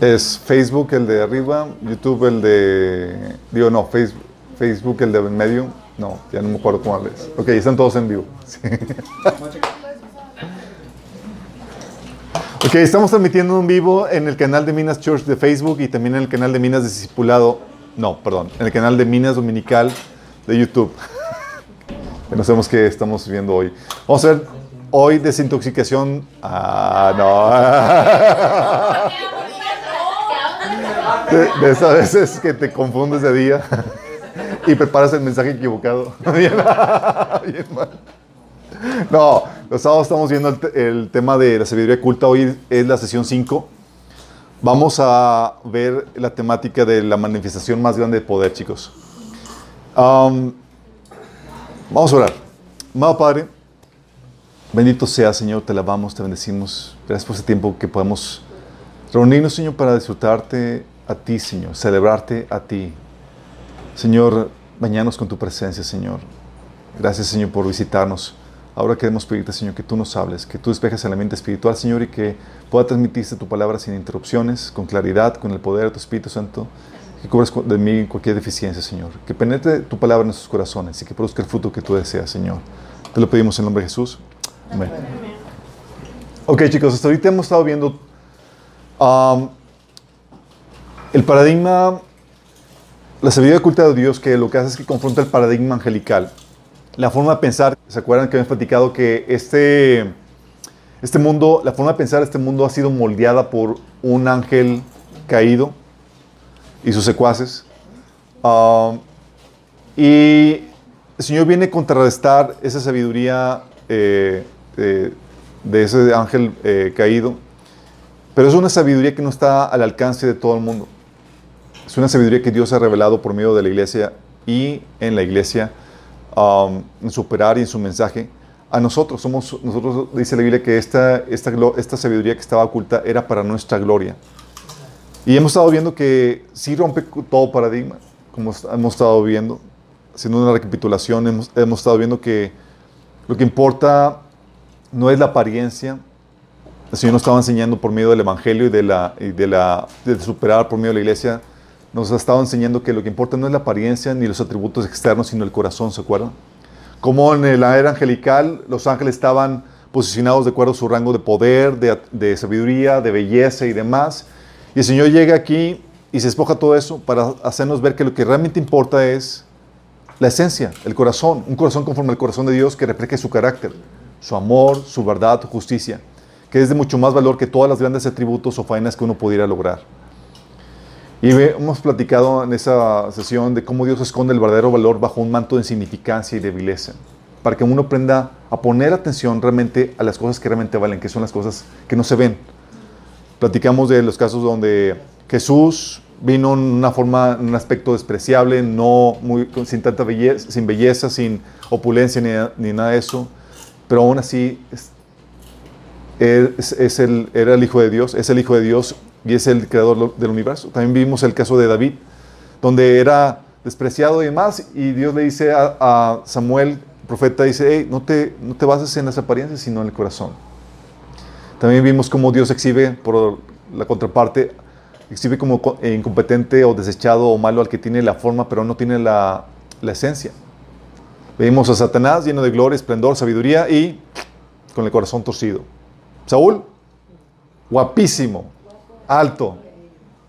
Es Facebook el de arriba, YouTube el de... Digo, no, Facebook, el de en medio. No, ya no me acuerdo cómo es. Ok, están todos en vivo. Ok, estamos transmitiendo en vivo en el canal de Minas Church de Facebook y también en el canal de Minas Discipulado. No, perdón, en el canal de Minas Dominical de YouTube. no sabemos qué estamos viendo hoy. Vamos a ver hoy desintoxicación. Ah, no. De, esas veces que te confundes de día y preparas el mensaje equivocado. Bien, mal. No, los sábados estamos viendo el, tema de la sabiduría culta. Hoy es la sesión 5. Vamos a ver la temática de la manifestación más grande de poder, chicos. Vamos a orar. Amado Padre, bendito sea, Señor, te alabamos, te bendecimos. Gracias por este tiempo que podemos reunirnos, Señor, para disfrutarte a ti, Señor, celebrarte a ti. Señor, bañanos con tu presencia, Señor. Gracias, Señor, por visitarnos. Ahora queremos pedirte, Señor, que tú nos hables, que tú despejes el ambiente espiritual, Señor, y que pueda transmitirse tu palabra sin interrupciones, con claridad, con el poder de tu Espíritu Santo, que cubras de mí cualquier deficiencia, Señor. Que penetre tu palabra en nuestros corazones y que produzca el fruto que tú deseas, Señor. Te lo pedimos en nombre de Jesús. Amén. Ok, chicos, hasta ahorita hemos estado viendo um, el paradigma, la sabiduría oculta de Dios, que lo que hace es que confronta el paradigma angelical. La forma de pensar, ¿se acuerdan que habíamos platicado que este, este mundo, la forma de pensar este mundo ha sido moldeada por un ángel caído y sus secuaces? Ah, y el Señor viene a contrarrestar esa sabiduría eh, de ese ángel eh, caído, pero es una sabiduría que no está al alcance de todo el mundo. Es una sabiduría que Dios ha revelado por medio de la iglesia y en la iglesia, um, en su operar y en su mensaje. A nosotros, somos, nosotros dice la Biblia que esta, esta, esta sabiduría que estaba oculta era para nuestra gloria. Y hemos estado viendo que sí rompe todo paradigma, como hemos estado viendo, haciendo una recapitulación, hemos, hemos estado viendo que lo que importa no es la apariencia, el Señor nos estaba enseñando por medio del Evangelio y de, la, de, de superar por medio de la iglesia, nos ha estado enseñando que lo que importa no es la apariencia ni los atributos externos, sino el corazón, ¿se acuerdan? Como en la era angelical, los ángeles estaban posicionados de acuerdo a su rango de poder, de, sabiduría, de belleza y demás. Y el Señor llega aquí y se espoja todo eso para hacernos ver que lo que realmente importa es la esencia, el corazón, un corazón conforme al corazón de Dios que refleje su carácter, su amor, su verdad, su justicia, que es de mucho más valor que todas las grandes atributos o faenas que uno pudiera lograr. Y hemos platicado en esa sesión de cómo Dios esconde el verdadero valor bajo un manto de insignificancia y debileza, para que uno aprenda a poner atención realmente a las cosas que realmente valen, que son las cosas que no se ven. Platicamos de los casos donde Jesús vino en una forma, en un aspecto despreciable, no muy, sin tanta belleza, sin belleza, sin opulencia ni, nada de eso, pero aún así es el, era el Hijo de Dios, es el Hijo de Dios y es el creador del universo. También vimos el caso de David, donde era despreciado y demás, y Dios le dice a, Samuel, profeta, dice, hey, no te, no te bases en las apariencias, sino en el corazón. También vimos cómo Dios exhibe, por la contraparte, exhibe como incompetente o desechado o malo al que tiene la forma, pero no tiene la, la esencia. Vimos a Satanás lleno de gloria, esplendor, sabiduría y con el corazón torcido. Saúl, guapísimo, Alto.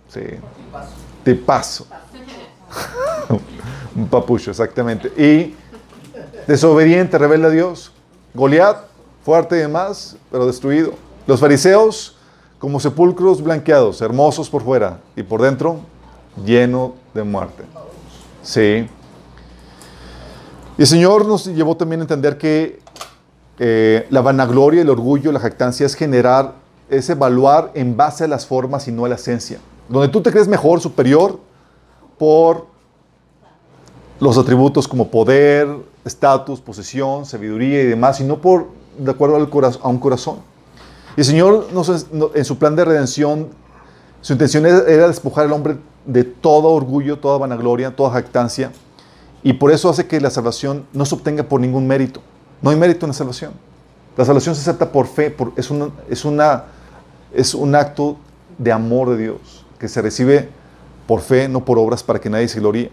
Sí. paso. Un papucho, exactamente. Y desobediente, rebelde a Dios. Goliat, fuerte y demás, pero destruido. Los fariseos, como sepulcros blanqueados, hermosos por fuera y por dentro, lleno de muerte. Sí. Y el Señor nos llevó también a entender que eh, la vanagloria, el orgullo, la jactancia es generar es evaluar en base a las formas y no a la esencia. Donde tú te crees mejor, superior, por los atributos como poder, estatus, posesión, sabiduría y demás, y no por, de acuerdo al a un corazón. Y el Señor, en su plan de redención, su intención era despojar al hombre de todo orgullo, toda vanagloria, toda jactancia, y por eso hace que la salvación no se obtenga por ningún mérito. No hay mérito en la salvación. La salvación se acepta por fe, por, es, una, es, una, es un acto de amor de Dios que se recibe por fe, no por obras para que nadie se gloríe.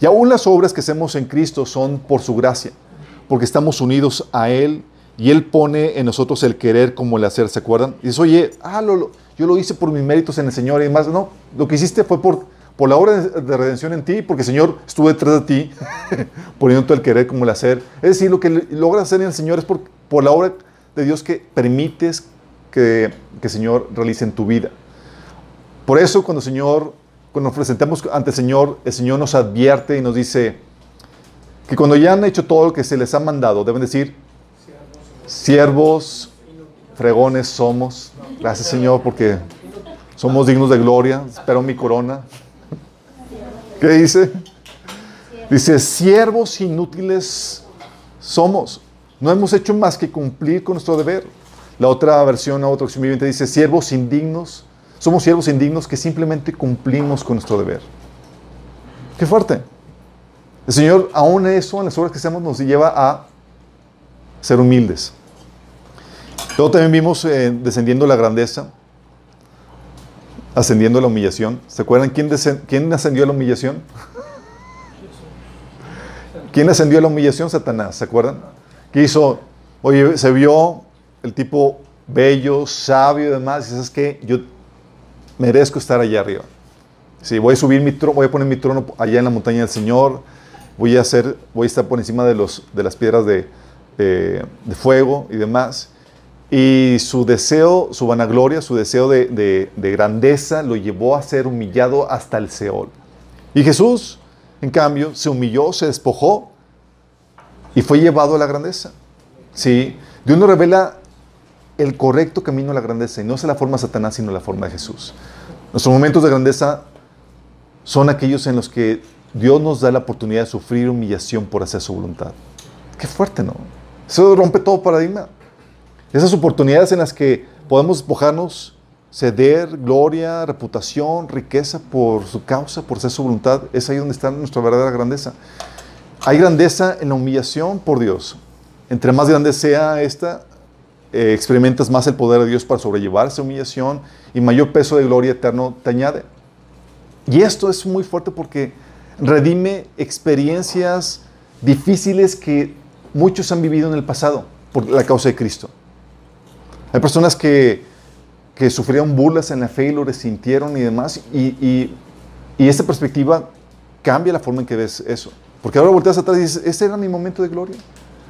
Y aún las obras que hacemos en Cristo son por su gracia, porque estamos unidos a Él y Él pone en nosotros el querer como el hacer, ¿se acuerdan? Y dices, oye, ah, yo lo hice por mis méritos en el Señor y demás. No, lo que hiciste fue por, por la obra de redención en ti, porque Señor estuvo detrás de ti, poniendo el querer como el hacer. Es decir, lo que logras hacer en el Señor es por, por la obra de Dios que permites que, que el Señor realice en tu vida. Por eso cuando el Señor, cuando nos presentamos ante el Señor, el Señor nos advierte y nos dice que cuando ya han hecho todo lo que se les ha mandado, deben decir, siervos, fregones somos. Gracias Señor porque somos dignos de gloria. Espero mi corona. ¿Qué dice? Dice, siervos inútiles somos. No hemos hecho más que cumplir con nuestro deber. La otra versión, la otra viviente dice, siervos indignos. Somos siervos indignos que simplemente cumplimos con nuestro deber. Qué fuerte. El Señor, aún eso, en las obras que hacemos, nos lleva a ser humildes. Luego también vimos eh, descendiendo la grandeza ascendiendo a la humillación. ¿Se acuerdan quién, ascendió a la humillación? ¿Quién ascendió a la humillación? Satanás, ¿se acuerdan? ¿Qué hizo? Oye, se vio el tipo bello, sabio y demás, y sabes que yo merezco estar allá arriba. Sí, voy a subir mi trono, voy a poner mi trono allá en la montaña del Señor, voy a hacer, voy a estar por encima de, los, de las piedras de, eh, de fuego y demás. Y su deseo, su vanagloria, su deseo de, grandeza lo llevó a ser humillado hasta el Seol. Y Jesús, en cambio, se humilló, se despojó y fue llevado a la grandeza. ¿Sí? Dios nos revela el correcto camino a la grandeza y no es la forma de Satanás, sino la forma de Jesús. Nuestros momentos de grandeza son aquellos en los que Dios nos da la oportunidad de sufrir humillación por hacer su voluntad. Qué fuerte, ¿no? Eso rompe todo paradigma. Esas oportunidades en las que podemos despojarnos, ceder gloria, reputación, riqueza por su causa, por ser su voluntad, es ahí donde está nuestra verdadera grandeza. Hay grandeza en la humillación por Dios. Entre más grande sea esta, eh, experimentas más el poder de Dios para sobrellevar esa humillación y mayor peso de gloria eterno te añade. Y esto es muy fuerte porque redime experiencias difíciles que muchos han vivido en el pasado por la causa de Cristo. Hay personas que, que sufrieron burlas en la fe y lo resintieron y demás. Y, y, y, esta perspectiva cambia la forma en que ves eso. Porque ahora volteas atrás y dices, ese era mi momento de gloria.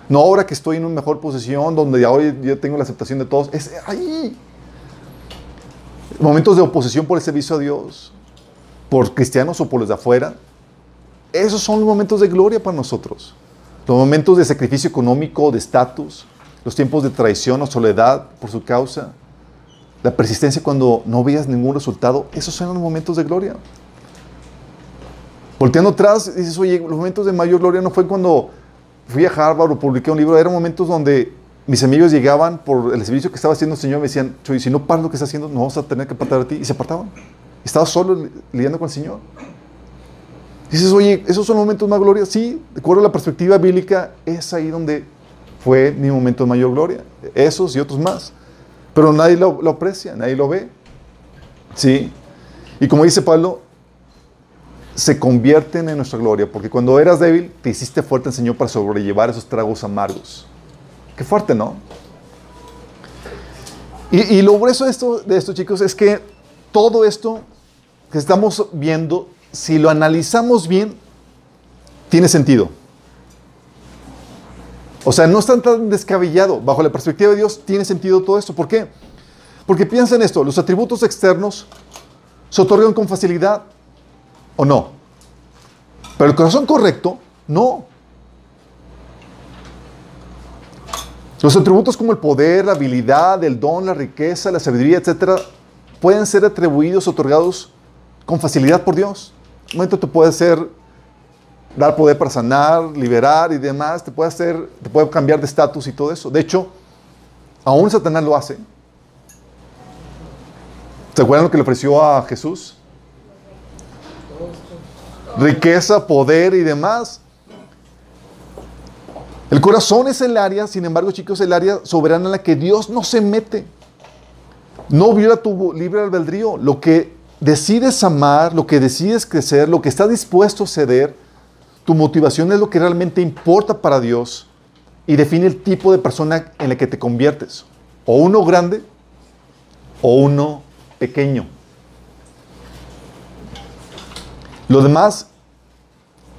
No ahora que estoy en una mejor posición, donde ya hoy yo tengo la aceptación de todos. Es ahí. Momentos de oposición por el servicio a Dios, por cristianos o por los de afuera. Esos son los momentos de gloria para nosotros. Los momentos de sacrificio económico, de estatus, los tiempos de traición o soledad por su causa, la persistencia cuando no veías ningún resultado, esos son los momentos de gloria. Volteando atrás, dices, oye, los momentos de mayor gloria no fue cuando fui a Harvard o publiqué un libro, eran momentos donde mis amigos llegaban por el servicio que estaba haciendo el Señor me decían, Choy, si no paras lo que estás haciendo, no vamos a tener que apartar a ti. Y se apartaban. Estaba solo lidiando con el Señor. Dices, oye, ¿esos son los momentos más gloria? Sí, de acuerdo a la perspectiva bíblica, es ahí donde fue mi momento de mayor gloria. Esos y otros más. Pero nadie lo, aprecia, nadie lo ve. ¿Sí? Y como dice Pablo, se convierten en nuestra gloria, porque cuando eras débil, te hiciste fuerte el Señor para sobrellevar esos tragos amargos. Qué fuerte, ¿no? Y, lo grueso de esto, de esto, chicos, es que todo esto que estamos viendo, si lo analizamos bien, tiene sentido. O sea, no está tan descabellado. Bajo la perspectiva de Dios tiene sentido todo esto. ¿Por qué? Porque piensa en esto, los atributos externos se otorgan con facilidad o no. Pero el corazón correcto, no. Los atributos como el poder, la habilidad, el don, la riqueza, la sabiduría, etcétera, pueden ser atribuidos, otorgados con facilidad por Dios. Un momento te puede ser dar poder para sanar, liberar y demás, te puede hacer, te puede cambiar de estatus y todo eso. De hecho, aún Satanás lo hace. ¿Se acuerdan lo que le ofreció a Jesús? Riqueza, poder y demás. El corazón es el área, sin embargo, chicos, el área soberana en la que Dios no se mete. No viola tu libre albedrío. Lo que decides amar, lo que decides crecer, lo que estás dispuesto a ceder, tu motivación es lo que realmente importa para Dios y define el tipo de persona en la que te conviertes. O uno grande o uno pequeño. Lo demás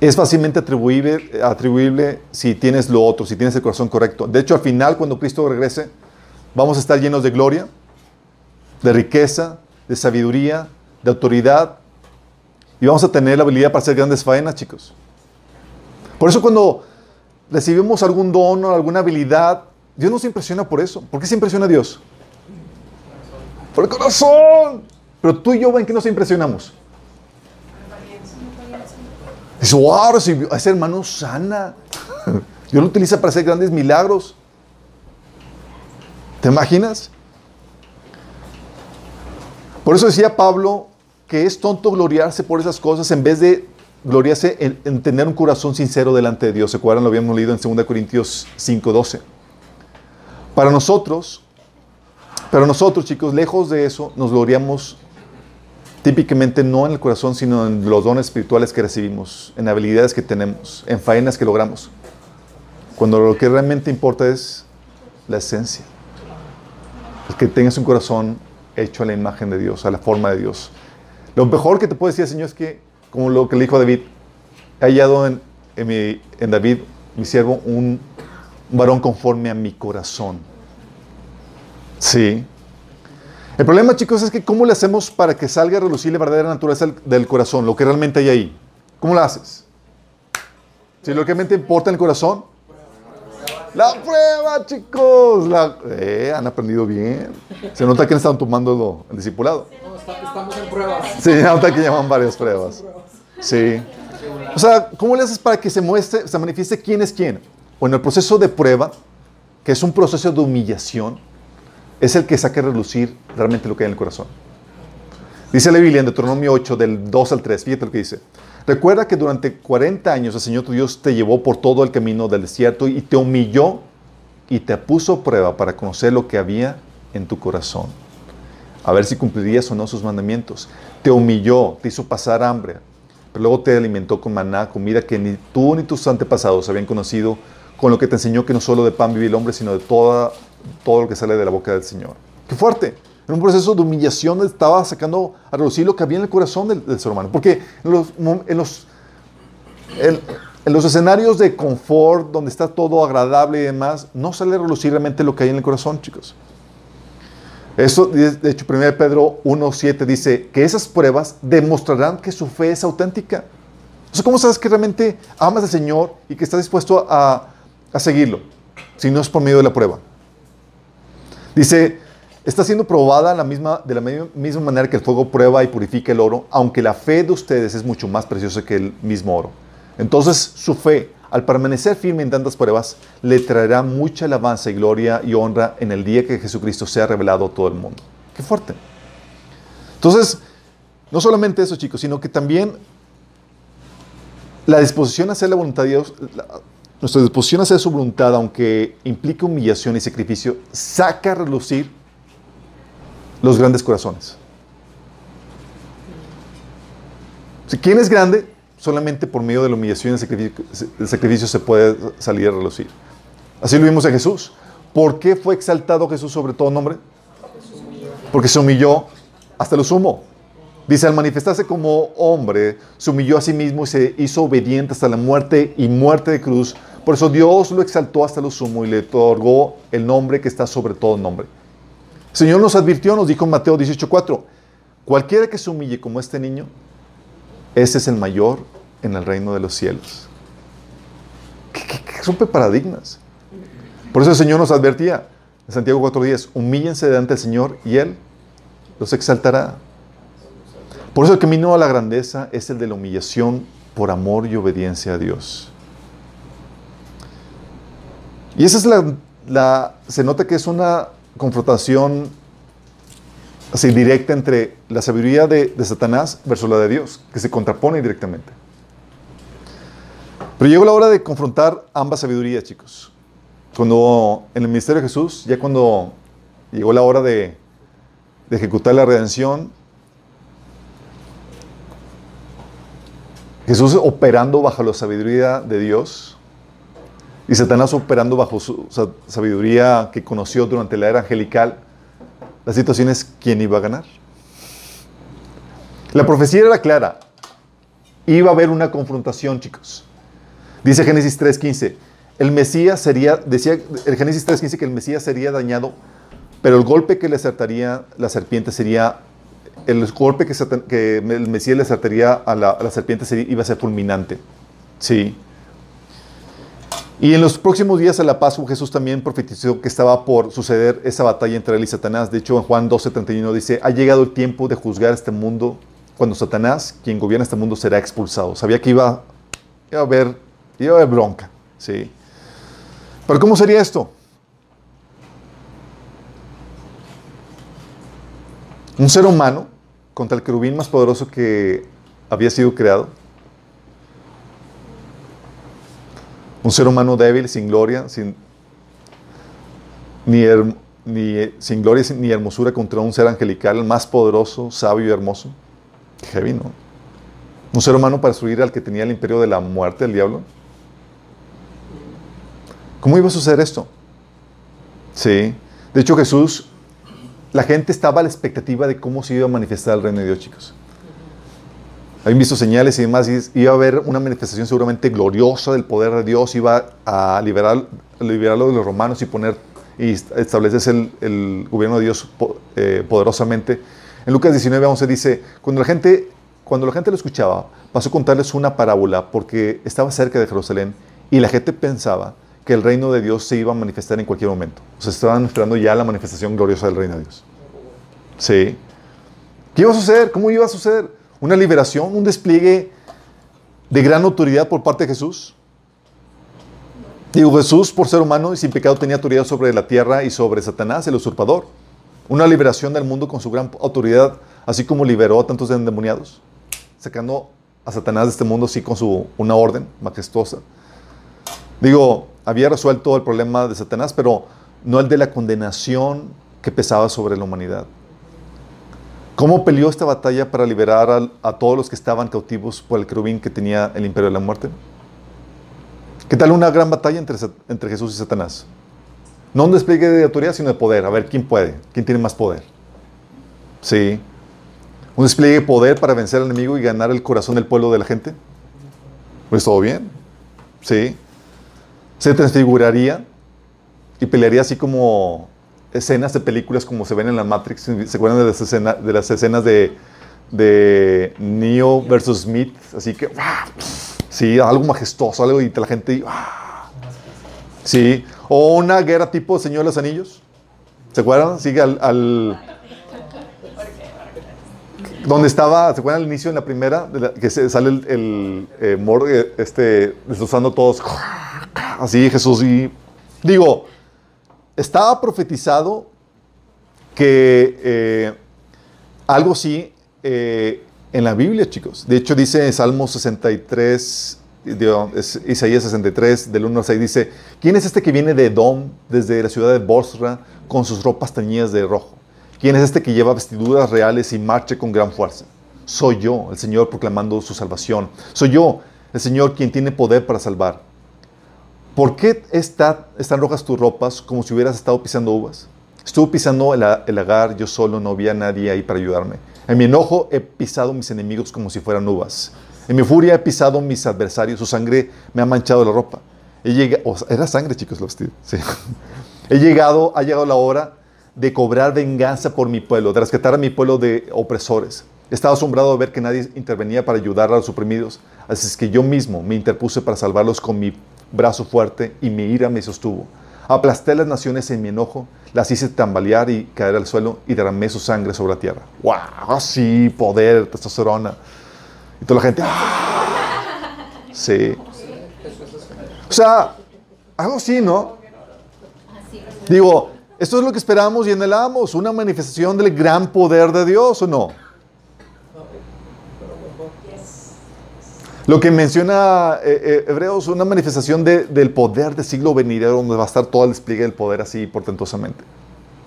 es fácilmente atribuible, atribuible si tienes lo otro, si tienes el corazón correcto. De hecho, al final, cuando Cristo regrese, vamos a estar llenos de gloria, de riqueza, de sabiduría, de autoridad, y vamos a tener la habilidad para hacer grandes faenas, chicos. Por eso cuando recibimos algún don o alguna habilidad, Dios nos impresiona por eso. ¿Por qué se impresiona a Dios? Por el corazón. Pero tú y yo, ¿en qué nos impresionamos? Dice, wow, recibió ese hermano sana. Dios lo utiliza para hacer grandes milagros. ¿Te imaginas? Por eso decía Pablo que es tonto gloriarse por esas cosas en vez de gloriarse en, tener un corazón sincero delante de Dios. ¿Se acuerdan? Lo habíamos leído en 2 Corintios 5:12. Para nosotros, para nosotros, chicos, lejos de eso, nos gloriamos típicamente no en el corazón, sino en los dones espirituales que recibimos, en habilidades que tenemos, en faenas que logramos. Cuando lo que realmente importa es la esencia. El que tengas un corazón hecho a la imagen de Dios, a la forma de Dios. Lo mejor que te puedo decir, Señor, es que, como lo que le dijo David, he hallado en, David, mi siervo, un varón conforme a mi corazón. Sí, el problema, chicos, es que ¿cómo le hacemos para que salga a relucir la verdadera naturaleza del corazón, lo que realmente hay ahí? ¿Cómo lo haces? Si lo que realmente importa en el corazón, la prueba, chicos. eh, han aprendido bien. Se nota que están tomando el discipulado. Estamos en pruebas. Sí, nota que llaman varias pruebas. Sí. O sea, ¿cómo le haces para que se muestre, se manifieste quién es quién? Bueno, el proceso de prueba, que es un proceso de humillación, es el que saque a relucir realmente lo que hay en el corazón. Dice la Biblia en Deuteronomio 8, del 2 al 3, fíjate lo que dice. Recuerda que durante 40 años el Señor tu Dios te llevó por todo el camino del desierto y te humilló y te puso prueba para conocer lo que había en tu corazón. A ver si cumplirías o no sus mandamientos. Te humilló, te hizo pasar hambre, pero luego te alimentó con maná, comida que ni tú ni tus antepasados habían conocido, con lo que te enseñó que no solo de pan vive el hombre, sino de toda todo lo que sale de la boca del Señor. ¡Qué fuerte! En un proceso de humillación estaba sacando a relucir lo que había en el corazón del, ser humano. Porque en los, en, los escenarios de confort, donde está todo agradable y demás, no sale a relucir realmente lo que hay en el corazón, chicos. Eso, de hecho, 1 Pedro 1.7 dice que esas pruebas demostrarán que su fe es auténtica. Entonces, ¿cómo sabes que realmente amas al Señor y que estás dispuesto a, a seguirlo? Si no es por medio de la prueba. Dice, está siendo probada la misma, de la misma manera que el fuego prueba y purifica el oro, aunque la fe de ustedes es mucho más preciosa que el mismo oro. Entonces su fe, al permanecer firme en tantas pruebas, le traerá mucha alabanza y gloria y honra en el día que Jesucristo sea revelado a todo el mundo. Qué fuerte. Entonces, no solamente eso, chicos, sino que también la disposición a hacer la voluntad de Dios, nuestra disposición a hacer su voluntad, aunque implique humillación y sacrificio, saca a relucir los grandes corazones. Si ¿Quién es grande? Solamente por medio de la humillación y el sacrificio, se puede salir a relucir. Así lo vimos en Jesús. ¿Por qué fue exaltado Jesús sobre todo nombre? Porque se humilló hasta lo sumo. Dice, al manifestarse como hombre, se humilló a sí mismo y se hizo obediente hasta la muerte y muerte de cruz. Por eso Dios lo exaltó hasta lo sumo y le otorgó el nombre que está sobre todo nombre. El Señor nos advirtió, nos dijo en Mateo 18:4, cualquiera que se humille como este niño, ese es el mayor en el reino de los cielos. ¿Qué, rompe paradigmas? Por eso el Señor nos advertía en Santiago 4:10, humíllense delante del Señor y Él los exaltará. Por eso el camino a la grandeza es el de la humillación por amor y obediencia a Dios. Y esa es la, se nota que es una confrontación así directa entre la sabiduría de, Satanás versus la de Dios, que se contrapone directamente. 1 Pero llegó la hora de confrontar ambas sabidurías, chicos. Cuando en el ministerio de Jesús, ya cuando llegó la hora de, de ejecutar la redención, Jesús operando bajo la sabiduría de Dios y Satanás operando bajo su sabiduría que conoció durante la era angelical, la situación es quién iba a ganar. La profecía era clara. Iba a haber una confrontación, chicos. Dice Génesis 3.15, el Mesías sería, decía el Génesis 3.15 que el Mesías sería dañado, pero el golpe que le acertaría la serpiente sería el golpe que, el Mesías le acertaría a la, serpiente iba a ser fulminante. Sí. Y en los próximos días a la Pascua Jesús también profetizó que estaba por suceder esa batalla entre él y Satanás. De hecho, en Juan 12:31 dice, ha llegado el tiempo de juzgar este mundo cuando Satanás, quien gobierna este mundo, será expulsado. Sabía que iba, a, haber, iba haber bronca. Sí. Pero ¿cómo sería esto? Un ser humano contra el querubín más poderoso que había sido creado. Un ser humano débil, sin gloria, sin, ni, ni, sin gloria ni hermosura contra un ser angelical, más poderoso, sabio y hermoso. Heavy, ¿no? Un ser humano para destruir al que tenía el imperio de la muerte, el diablo. ¿Cómo iba a suceder esto? Sí. De hecho, Jesús la gente estaba a la expectativa de cómo se iba a manifestar el reino de Dios, chicos. Habían visto señales y demás, y iba a haber una manifestación seguramente gloriosa del poder de Dios, iba a liberar, liberarlo de los romanos y poner y establecerse el, gobierno de Dios eh, poderosamente. En Lucas 19, 11 dice, cuando la, gente, cuando la gente lo escuchaba, pasó a contarles una parábola porque estaba cerca de Jerusalén y la gente pensaba que el reino de Dios se iba a manifestar en cualquier momento. O sea, estaban esperando ya la manifestación gloriosa del reino de Dios. Sí. ¿Qué iba a suceder? ¿Cómo iba a suceder? ¿Una liberación? ¿Un despliegue de gran autoridad por parte de Jesús? Digo, Jesús, por ser humano y sin pecado, tenía autoridad sobre la tierra y sobre Satanás, el usurpador. Una liberación del mundo con su gran autoridad, así como liberó a tantos endemoniados, sacando a Satanás de este mundo, así con su, una orden majestuosa. Digo, había resuelto el problema de Satanás, pero no el de la condenación que pesaba sobre la humanidad. ¿Cómo peleó esta batalla para liberar a, todos los que estaban cautivos por el querubín que tenía el imperio de la muerte? ¿Qué tal una gran batalla entre, entre Jesús y Satanás? No un despliegue de autoridad, sino de poder. A ver quién puede, quién tiene más poder. Sí. Un despliegue de poder para vencer al enemigo y ganar el corazón del pueblo de la gente. Pues todo bien. Sí se transfiguraría y pelearía así como escenas de películas como se ven en la Matrix. ¿Se acuerdan de las, escenas de, las escenas de, de Neo versus Smith? Así que, sí, algo majestuoso, algo y la gente, sí. O una guerra tipo Señor de los Anillos. ¿Se acuerdan? Sigue al, al donde estaba, ¿se acuerdan al inicio en la primera? que se, sale el, el eh, este, destrozando todos. Así Jesús y digo, estaba profetizado que eh, algo así eh, en la Biblia, chicos. De hecho, dice en Salmo 63, Isaías 63, del 1 al 6, dice, ¿quién es este que viene de Edom, desde la ciudad de Bosra, con sus ropas teñidas de rojo? ¿Quién es este que lleva vestiduras reales y marcha con gran fuerza? Soy yo, el Señor proclamando su salvación. Soy yo, el Señor, quien tiene poder para salvar. ¿Por qué está, están rojas tus ropas como si hubieras estado pisando uvas? Estuve pisando el, el lagar yo solo, no había nadie ahí para ayudarme. En mi enojo he pisado mis enemigos como si fueran uvas. En mi furia he pisado mis adversarios, su sangre me ha manchado la ropa. He llegado, era sangre, chicos, lo vestido. He llegado, ha llegado la hora de cobrar venganza por mi pueblo, de rescatar a mi pueblo de opresores. Estaba asombrado de ver que nadie intervenía para ayudar a los oprimidos, así es que yo mismo me interpuse para salvarlos con mi brazo fuerte y mi ira me sostuvo. Aplasté las naciones en mi enojo, las hice tambalear y caer al suelo y derramé su sangre sobre la tierra. ¡Wow! Sí, poder, testosterona. Y toda la gente, ¡ah! Sí. O sea, algo así, ¿no? Digo, esto es lo que esperamos y anhelamos, una manifestación del gran poder de Dios, ¿o no? Lo que menciona eh, eh, Hebreos, una manifestación de- del poder del siglo venidero, donde va a estar todo el despliegue del poder así portentosamente.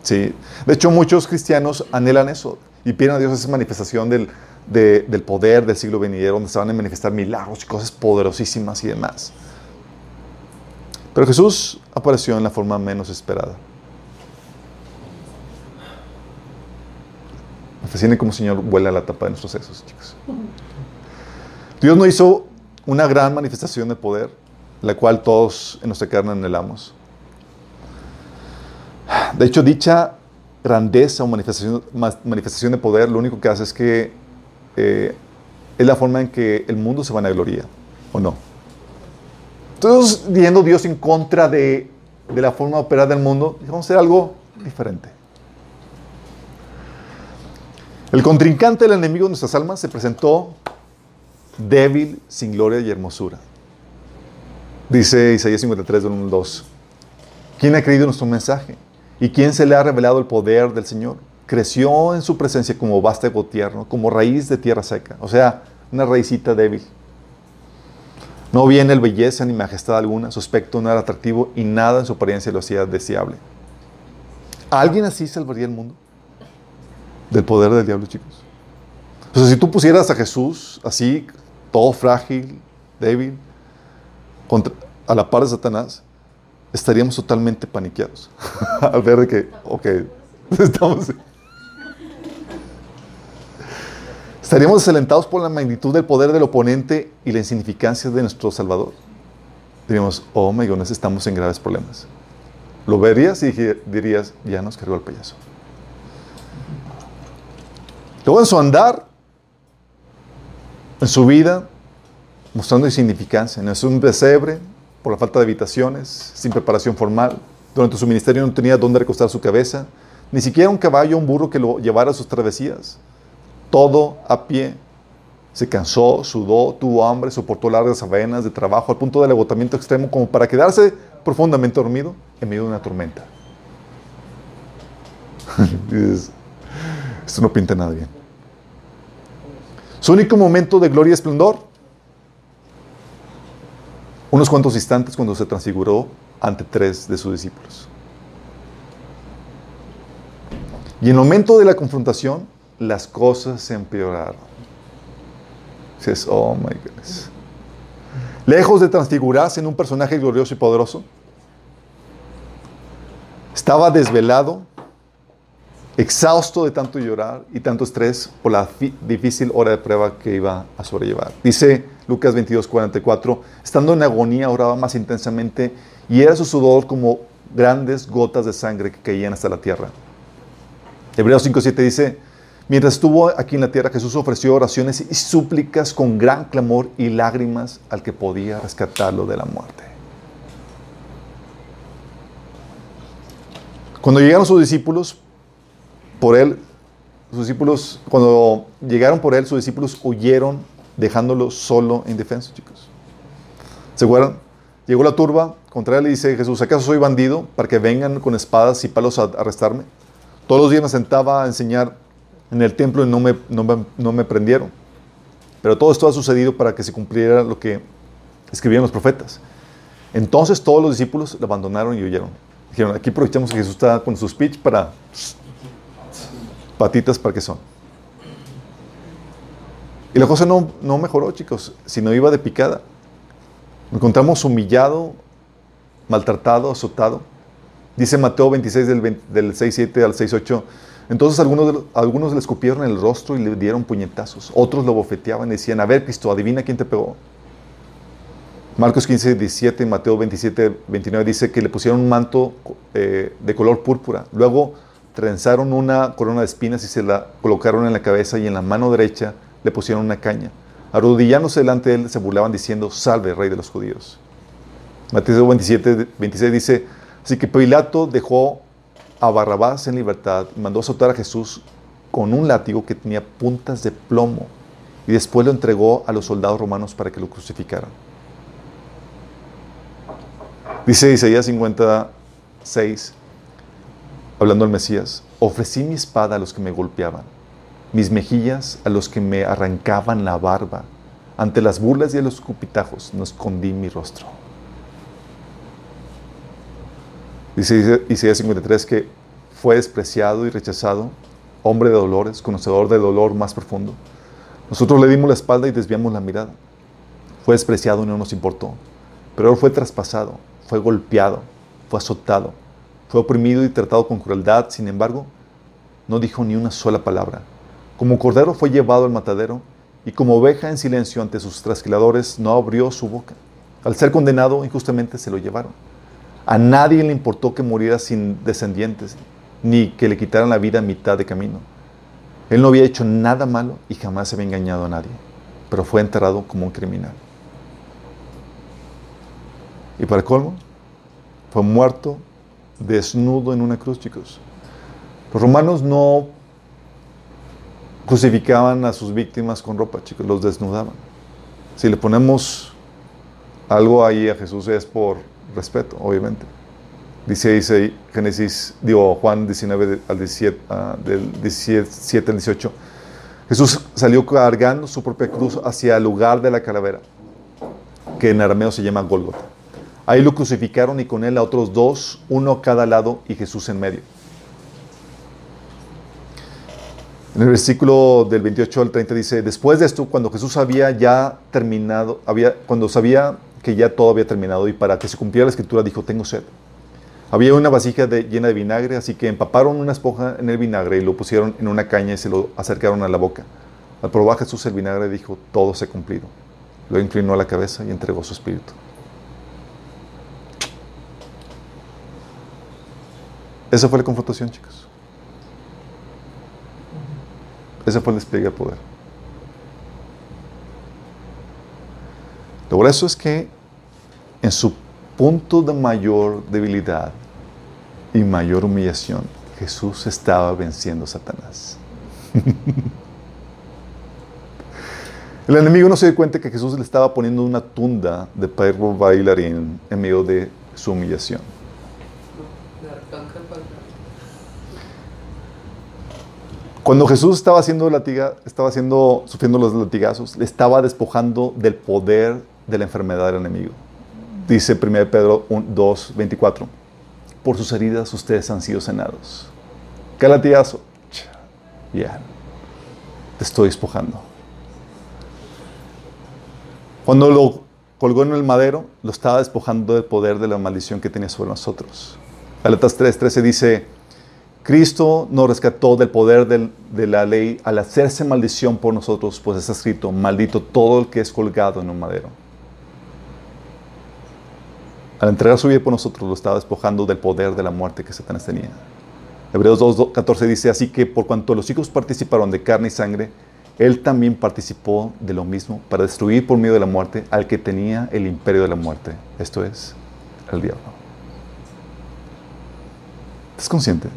Sí. De hecho, muchos cristianos anhelan eso y piden a Dios esa manifestación del, de- del poder del siglo venidero, donde se van a manifestar milagros y cosas poderosísimas y demás. Pero Jesús apareció en la forma menos esperada. Me cómo el Señor vuela la tapa de nuestros sesos, chicos. Dios no hizo una gran manifestación de poder, la cual todos en nuestra carne anhelamos. De hecho, dicha grandeza o manifestación, ma- manifestación de poder, lo único que hace es que eh, es la forma en que el mundo se vanagloria, ¿o no? Entonces, viendo Dios en contra de, de la forma de operar del mundo, vamos a hacer algo diferente. El contrincante del enemigo de nuestras almas se presentó débil, sin gloria y hermosura. Dice Isaías 53, del 1 al 2. ¿Quién ha creído nuestro mensaje? ¿Y quién se le ha revelado el poder del Señor? Creció en su presencia como vástago tierno, como raíz de tierra seca. O sea, una raicita débil. No viene el belleza ni majestad alguna, su aspecto no era atractivo y nada en su apariencia lo hacía deseable. ¿Alguien así salvaría el mundo? Del poder del diablo, chicos. O sea, si tú pusieras a Jesús así, todo frágil, débil, contra- a la par de Satanás, estaríamos totalmente paniqueados al ver que, ok, estamos... Estaríamos desalentados por la magnitud del poder del oponente y la insignificancia de nuestro Salvador. Diríamos, oh my goodness, estamos en graves problemas. Lo verías y dirías, ya nos cargó el payaso. Luego en su andar, en su vida, mostrando insignificancia. No es un pesebre por la falta de habitaciones, sin preparación formal. Durante su ministerio no tenía dónde recostar su cabeza, ni siquiera un caballo o un burro que lo llevara a sus travesías. Todo a pie. Se cansó, sudó, tuvo hambre, soportó largas avenas de trabajo al punto del agotamiento extremo como para quedarse profundamente dormido en medio de una tormenta. Esto no pinta nada bien. Su único momento de gloria y esplendor, unos cuantos instantes cuando se transfiguró ante tres de sus discípulos. Y en el momento de la confrontación, las cosas se empeoraron. Dices, oh my goodness. Lejos de transfigurarse en un personaje glorioso y poderoso, estaba desvelado, exhausto de tanto llorar y tanto estrés por la difícil hora de prueba que iba a sobrellevar. Dice Lucas 22, 44, estando en agonía oraba más intensamente y era su sudor como grandes gotas de sangre que caían hasta la tierra. Hebreos 5.7 dice, mientras estuvo aquí en la tierra, Jesús ofreció oraciones y súplicas con gran clamor y lágrimas al que podía rescatarlo de la muerte. Cuando llegaron sus discípulos, por él, sus discípulos, cuando llegaron por él, sus discípulos huyeron, dejándolo solo indefenso, chicos. ¿Se acuerdan? Llegó la turba contra él y dice, Jesús, ¿acaso soy bandido para que vengan con espadas y palos a arrestarme? Todos los días me sentaba a enseñar en el templo y no me, no me, no me prendieron. Pero todo esto ha sucedido para que se cumpliera lo que escribían los profetas. Entonces todos los discípulos lo abandonaron y huyeron. Dijeron, aquí aprovechamos que Jesús está con su speech para patitas para que son. Y la cosa no, no mejoró, chicos, sino iba de picada. Nos encontramos humillado, maltratado, azotado. Dice Mateo 26 del, 20 del 6.7 al 6.8. Entonces algunos, algunos le escupieron el rostro y le dieron puñetazos. Otros lo bofeteaban y decían, a ver, Cristo, adivina quién te pegó. Marcos 15, 17 y Mateo 27, 29 dice que le pusieron un manto eh, de color púrpura. Luego trenzaron una corona de espinas y se la colocaron en la cabeza y en la mano derecha le pusieron una caña. Arrodillándose delante de él se burlaban diciendo, salve, rey de los judíos. Mateo 27, 26 dice, así que Pilato dejó a Barrabás en libertad y mandó azotar a Jesús con un látigo que tenía puntas de plomo y después lo entregó a los soldados romanos para que lo crucificaran. Dice Isaías 56, hablando del Mesías, ofrecí mi espada a los que me golpeaban, mis mejillas a los que me arrancaban la barba, Ante las burlas y los escupitajos no escondí mi rostro. Dice Isaías 53 que fue despreciado y rechazado, hombre de dolores, conocedor del dolor más profundo. Nosotros le dimos la espalda y desviamos la mirada. Fue despreciado y no nos importó. Pero él fue traspasado, fue golpeado, fue azotado, fue oprimido y tratado con crueldad. Sin embargo, no dijo ni una sola palabra. Como cordero fue llevado al matadero y como oveja en silencio ante sus trasquiladores no abrió su boca. Al ser condenado injustamente se lo llevaron. A nadie le importó que muriera sin descendientes, ni que le quitaran la vida a mitad de camino. Él no había hecho nada malo y jamás había engañado a nadie, pero fue enterrado como un criminal. Y para colmo, fue muerto desnudo en una cruz, chicos. Los romanos no crucificaban a sus víctimas con ropa, chicos, los desnudaban. Si le ponemos algo ahí a Jesús es por respeto, obviamente. Dice, dice Génesis, digo Juan 19 al 17, ah, del 17 al 18. Jesús salió cargando su propia cruz hacia el lugar de la calavera, que en arameo se llama Gólgota. Ahí lo crucificaron y con él a otros dos, uno a cada lado y Jesús en medio. En el versículo del 28 al 30 dice, después de esto, cuando Jesús había ya terminado, había, cuando sabía que ya todo había terminado y para que se cumpliera la escritura dijo, tengo sed. Había una vasija llena de vinagre, así que empaparon una esponja en el vinagre y lo pusieron en una caña y se lo acercaron a la boca. Al probar Jesús el vinagre dijo, todo se ha cumplido. Lo inclinó a la cabeza y entregó su espíritu. Esa fue la confrontación, chicos. Ese fue el despliegue de poder. Lo grueso es que en su punto de mayor debilidad y mayor humillación, Jesús estaba venciendo a Satanás. El enemigo no se dio cuenta que Jesús le estaba poniendo una tunda de perro bailarín en medio de su humillación. Cuando Jesús estaba haciendo latiga, estaba haciendo, sufriendo los latigazos, le estaba despojando del poder de la enfermedad del enemigo. Dice 1 Pedro 2, 24. Por sus heridas ustedes han sido sanados. ¿Qué latigazo? Ya. Te estoy despojando. Cuando lo colgó en el madero, lo estaba despojando del poder de la maldición que tenía sobre nosotros. Galatas 3, 13 dice Cristo nos rescató del poder de la ley al hacerse maldición por nosotros, pues está escrito, maldito todo el que es colgado en un madero. Al entregar su vida por nosotros, lo estaba despojando del poder de la muerte que Satanás tenía. Hebreos 2.14 dice, así que por cuanto los hijos participaron de carne y sangre, él también participó de lo mismo para destruir por medio de la muerte al que tenía el imperio de la muerte, esto es, el diablo. ¿Estás consciente?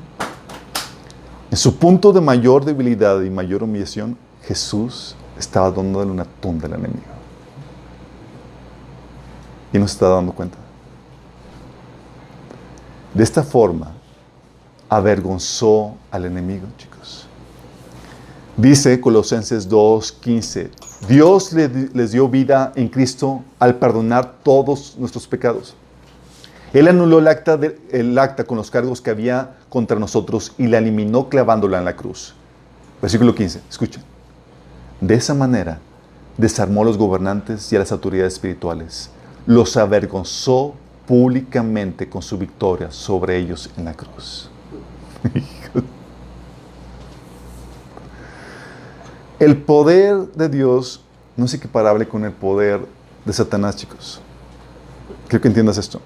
En su punto de mayor debilidad y mayor humillación, Jesús estaba dándole una tunda al enemigo. Y no se está dando cuenta. De esta forma, avergonzó al enemigo, chicos. Dice Colosenses 2.15, Dios les dio vida en Cristo al perdonar todos nuestros pecados. Él anuló el acta, con los cargos que había contra nosotros y la eliminó clavándola en la cruz. Versículo 15, escuchen. De esa manera desarmó a los gobernantes y a las autoridades espirituales. Los avergonzó públicamente con su victoria sobre ellos en la cruz. El poder de Dios no es equiparable con el poder de Satanás, chicos. Quiero que entiendas esto.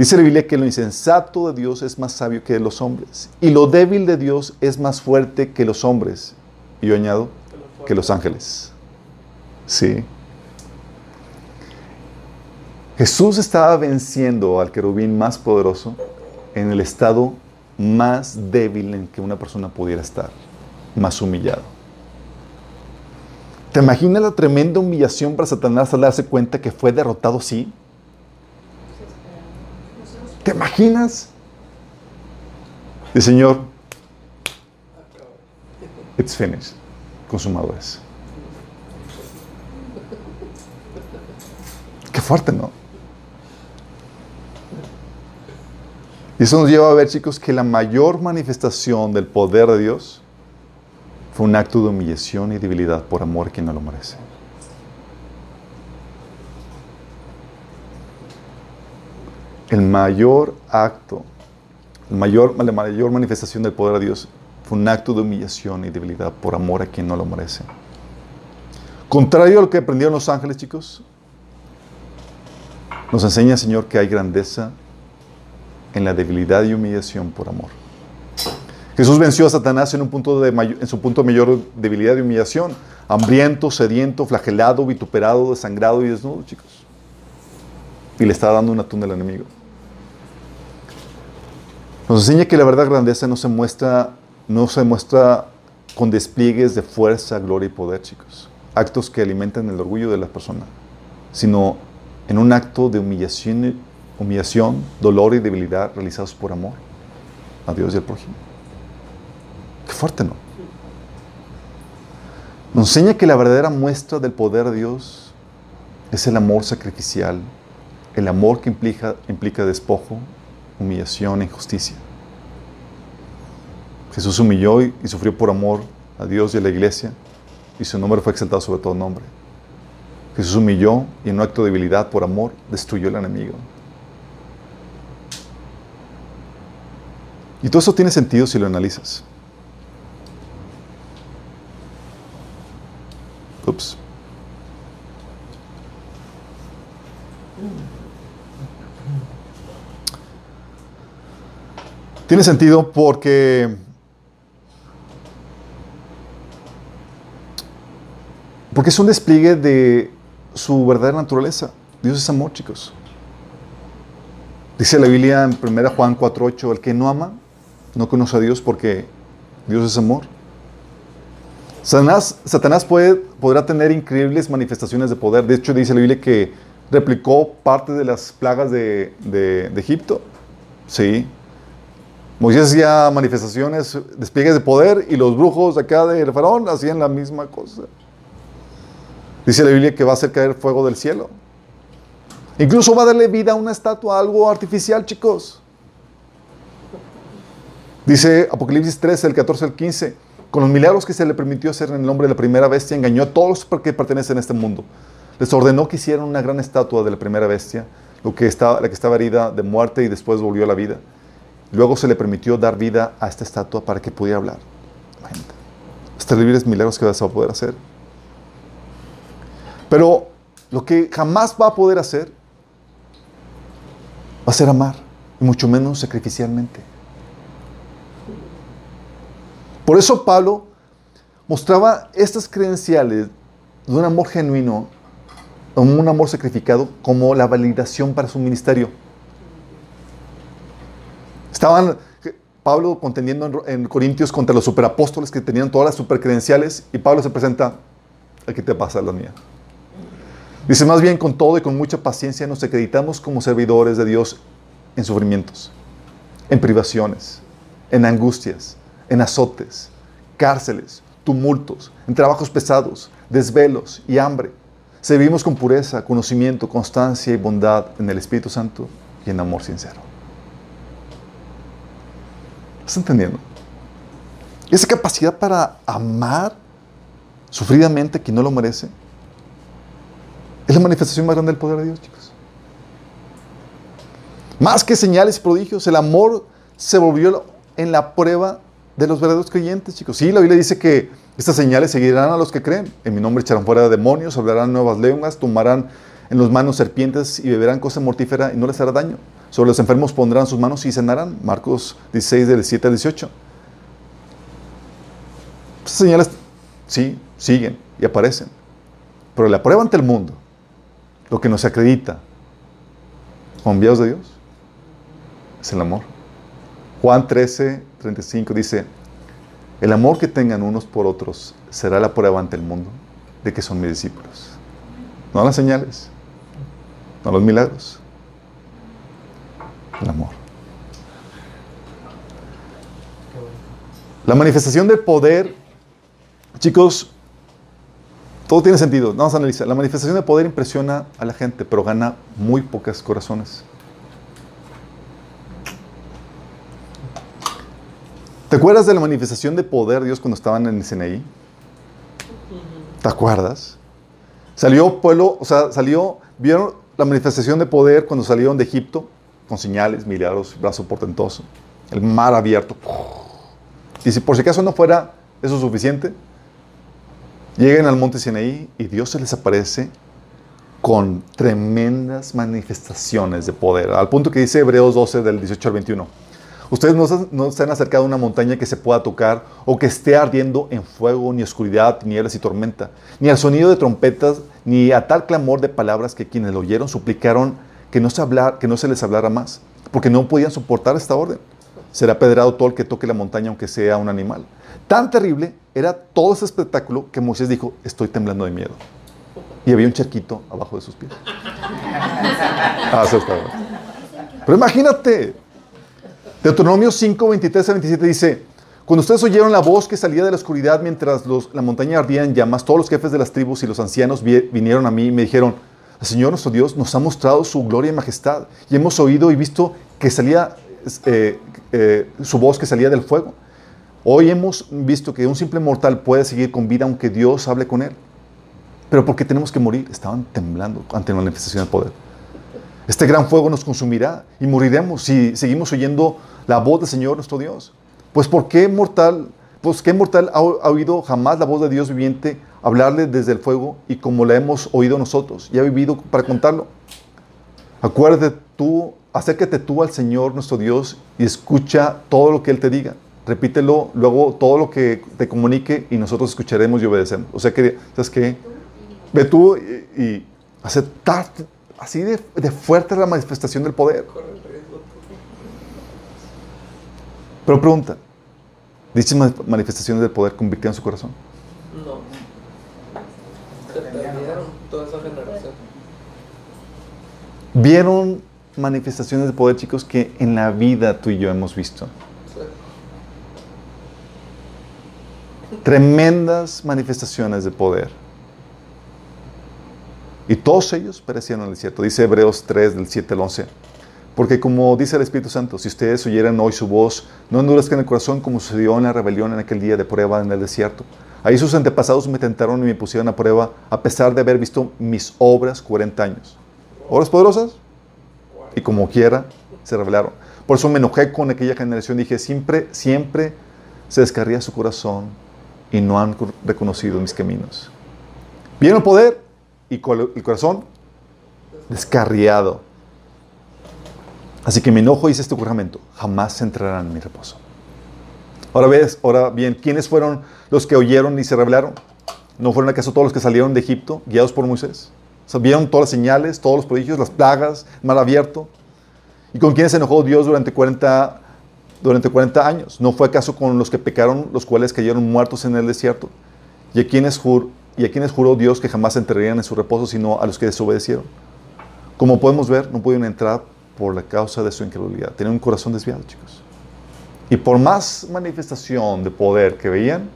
Dice la Biblia que lo insensato de Dios es más sabio que los hombres y lo débil de Dios es más fuerte que los hombres. Y yo añado, que los ángeles. Sí. Jesús estaba venciendo al querubín más poderoso en el estado más débil en que una persona pudiera estar, más humillado. ¿Te imaginas la tremenda humillación para Satanás al darse cuenta que fue derrotado, sí? ¿Te imaginas? El Señor, it's finished. Consumado es. Qué fuerte, ¿no? Y eso nos lleva a ver, chicos, que la mayor manifestación del poder de Dios fue un acto de humillación y debilidad por amor a quien no lo merece. El mayor acto, el mayor, la mayor manifestación del poder de Dios fue un acto de humillación y debilidad por amor a quien no lo merece. Contrario a lo que aprendieron los ángeles, chicos, nos enseña Señor que hay grandeza en la debilidad y humillación por amor. Jesús venció a Satanás en, un punto de en su punto de mayor debilidad y humillación, hambriento, sediento, flagelado, vituperado, desangrado y desnudo, chicos. Y le está dando un atún al enemigo. Nos enseña que la verdad grandeza no se muestra, no se muestra con despliegues de fuerza, gloria y poder, chicos. Actos que alimentan el orgullo de la persona, sino en un acto de humillación, humillación, dolor y debilidad realizados por amor a Dios y al prójimo. Qué fuerte, ¿no? Nos enseña que la verdadera muestra del poder de Dios es el amor sacrificial, el amor que implica, implica despojo, humillación e injusticia. Jesús humilló y sufrió por amor a Dios y a la iglesia, y su nombre fue exaltado sobre todo nombre. Jesús humilló y en un acto de debilidad por amor destruyó al enemigo. Y todo eso tiene sentido si lo analizas. Ups. Tiene sentido porque porque es un despliegue de su verdadera naturaleza. Dios es amor, chicos. Dice la Biblia en 1 Juan 4:8, el que no ama no conoce a Dios porque Dios es amor. Satanás, Satanás puede, podrá tener increíbles manifestaciones de poder. De hecho, dice la Biblia que replicó parte de las plagas de, de, de Egipto. Sí. Moisés hacía manifestaciones, despliegues de poder y los brujos acá de Faraón hacían la misma cosa. Dice la Biblia que va a hacer caer fuego del cielo. Incluso va a darle vida a una estatua, algo artificial, chicos. Dice Apocalipsis 13, el 14 al 15, con los milagros que se le permitió hacer en el nombre de la primera bestia, engañó a todos los que pertenecen a este mundo. Les ordenó que hicieran una gran estatua de la primera bestia, lo que estaba, la que estaba herida de muerte y después volvió a la vida. Luego se le permitió dar vida a esta estatua para que pudiera hablar. Los terribles milagros que vas a poder hacer. Pero lo que jamás va a poder hacer va a ser amar, y mucho menos sacrificialmente. Por eso Pablo mostraba estas credenciales de un amor genuino, un amor sacrificado, como la validación para su ministerio. Estaban Pablo contendiendo en, Corintios contra los superapóstoles que tenían todas las supercredenciales y Pablo se presenta, aquí te pasa la mía. Dice, más bien con todo y con mucha paciencia nos acreditamos como servidores de Dios en sufrimientos, en privaciones, en angustias, en azotes, cárceles, tumultos, en trabajos pesados, desvelos y hambre. Servimos con pureza, conocimiento, constancia y bondad en el Espíritu Santo y en amor sincero. ¿Estás entendiendo? Esa capacidad para amar sufridamente a quien no lo merece es la manifestación más grande del poder de Dios, chicos. Más que señales y prodigios, el amor se volvió en la prueba de los verdaderos creyentes, chicos. Sí, la Biblia dice que estas señales seguirán a los que creen. En mi nombre echarán fuera demonios, hablarán nuevas lenguas, tomarán en los manos serpientes y beberán cosa mortífera y no les hará daño. Sobre los enfermos pondrán sus manos y sanarán. Marcos 16, del 7 al 18. Estas señales, sí, siguen y aparecen. Pero la prueba ante el mundo lo que nos acredita como enviados de Dios es el amor. Juan 13, 35 dice, el amor que tengan unos por otros será la prueba ante el mundo de que son mis discípulos. No las señales, no los milagros, el amor. La manifestación del poder, chicos, todo tiene sentido. Vamos a analizar. La manifestación de poder impresiona a la gente, pero gana muy pocos corazones. ¿Te acuerdas de la manifestación de poder de Dios cuando estaban en el Sinaí? ¿Te acuerdas? Salió pueblo, o sea, salió, vieron la manifestación de poder cuando salieron de Egipto, con señales, milagros, brazo portentoso, el mar abierto. Y si por si acaso no fuera eso suficiente, llegan al monte Sinaí y Dios se les aparece con tremendas manifestaciones de poder, al punto que dice Hebreos 12 del 18 al 21. Ustedes no, se han acercado a una montaña que se pueda tocar o que esté ardiendo en fuego, ni oscuridad, tinieblas y tormenta, ni al sonido de trompetas, ni a tal clamor de palabras que quienes lo oyeron suplicaron que no se, hablar, que no se les hablara más, porque no podían soportar esta orden. Será pedrado todo el que toque la montaña, aunque sea un animal. Tan terrible era todo ese espectáculo que Moisés dijo, estoy temblando de miedo. Y había un charquito abajo de sus pies. Ah, Pero imagínate, Deuteronomio 5, 23 a 27 dice, cuando ustedes oyeron la voz que salía de la oscuridad mientras la montaña ardía en llamas, todos los jefes de las tribus y los ancianos vinieron a mí y me dijeron, el Señor nuestro Dios nos ha mostrado su gloria y majestad y hemos oído y visto que salía eh, eh, su voz que salía del fuego. Hoy hemos visto que un simple mortal puede seguir con vida aunque Dios hable con él. Pero ¿por qué tenemos que morir? Estaban temblando ante la manifestación del poder. Este gran fuego nos consumirá y moriremos si seguimos oyendo la voz del Señor nuestro Dios. Pues ¿por qué mortal, pues qué mortal ha, oído jamás la voz de Dios viviente hablarle desde el fuego y como la hemos oído nosotros y ha vivido para contarlo? Acuérdate tú, acércate tú al Señor nuestro Dios y escucha todo lo que Él te diga. Repítelo, luego todo lo que te comunique y nosotros escucharemos y obedecemos. O sea que, ¿sabes qué? Ve tú y, y aceptar Así de, fuerte la manifestación del poder. Pero pregunta, ¿dichas manifestaciones del poder convirtieron su corazón? No. Se perdieron toda esa generación. ¿Vieron manifestaciones de poder, chicos, que en la vida tú y yo hemos visto? Tremendas manifestaciones de poder. Y todos ellos perecieron en el desierto. Dice Hebreos 3, del 7 al 11. Porque como dice el Espíritu Santo, si ustedes oyeran hoy su voz, no endurezcan el corazón como sucedió en la rebelión en aquel día de prueba en el desierto. Ahí sus antepasados me tentaron y me pusieron a prueba a pesar de haber visto mis obras 40 años. ¿Obras poderosas? Y como quiera, se rebelaron. Por eso me enojé con aquella generación. Dije, siempre, siempre se descarría su corazón y no han reconocido mis caminos. ¿Vieron poder? y el corazón descarriado. Así que me enojo y hice este juramento, jamás entrarán en mi reposo. Ahora ves, ahora bien, ¿quiénes fueron los que oyeron y se rebelaron? ¿No fueron acaso todos los que salieron de Egipto, guiados por Moisés? Vieron todas las señales, todos los prodigios, las plagas, mar abierto. ¿Y con quiénes se enojó Dios durante 40, durante 40 años? ¿No fue acaso con los que pecaron, los cuales cayeron muertos en el desierto? ¿Y a quienes jur y a quienes juró Dios que jamás entrarían en su reposo, sino a los que desobedecieron. Como podemos ver, no pudieron entrar por la causa de su incredulidad. Tenían un corazón desviado, chicos. Y por más manifestación de poder que veían,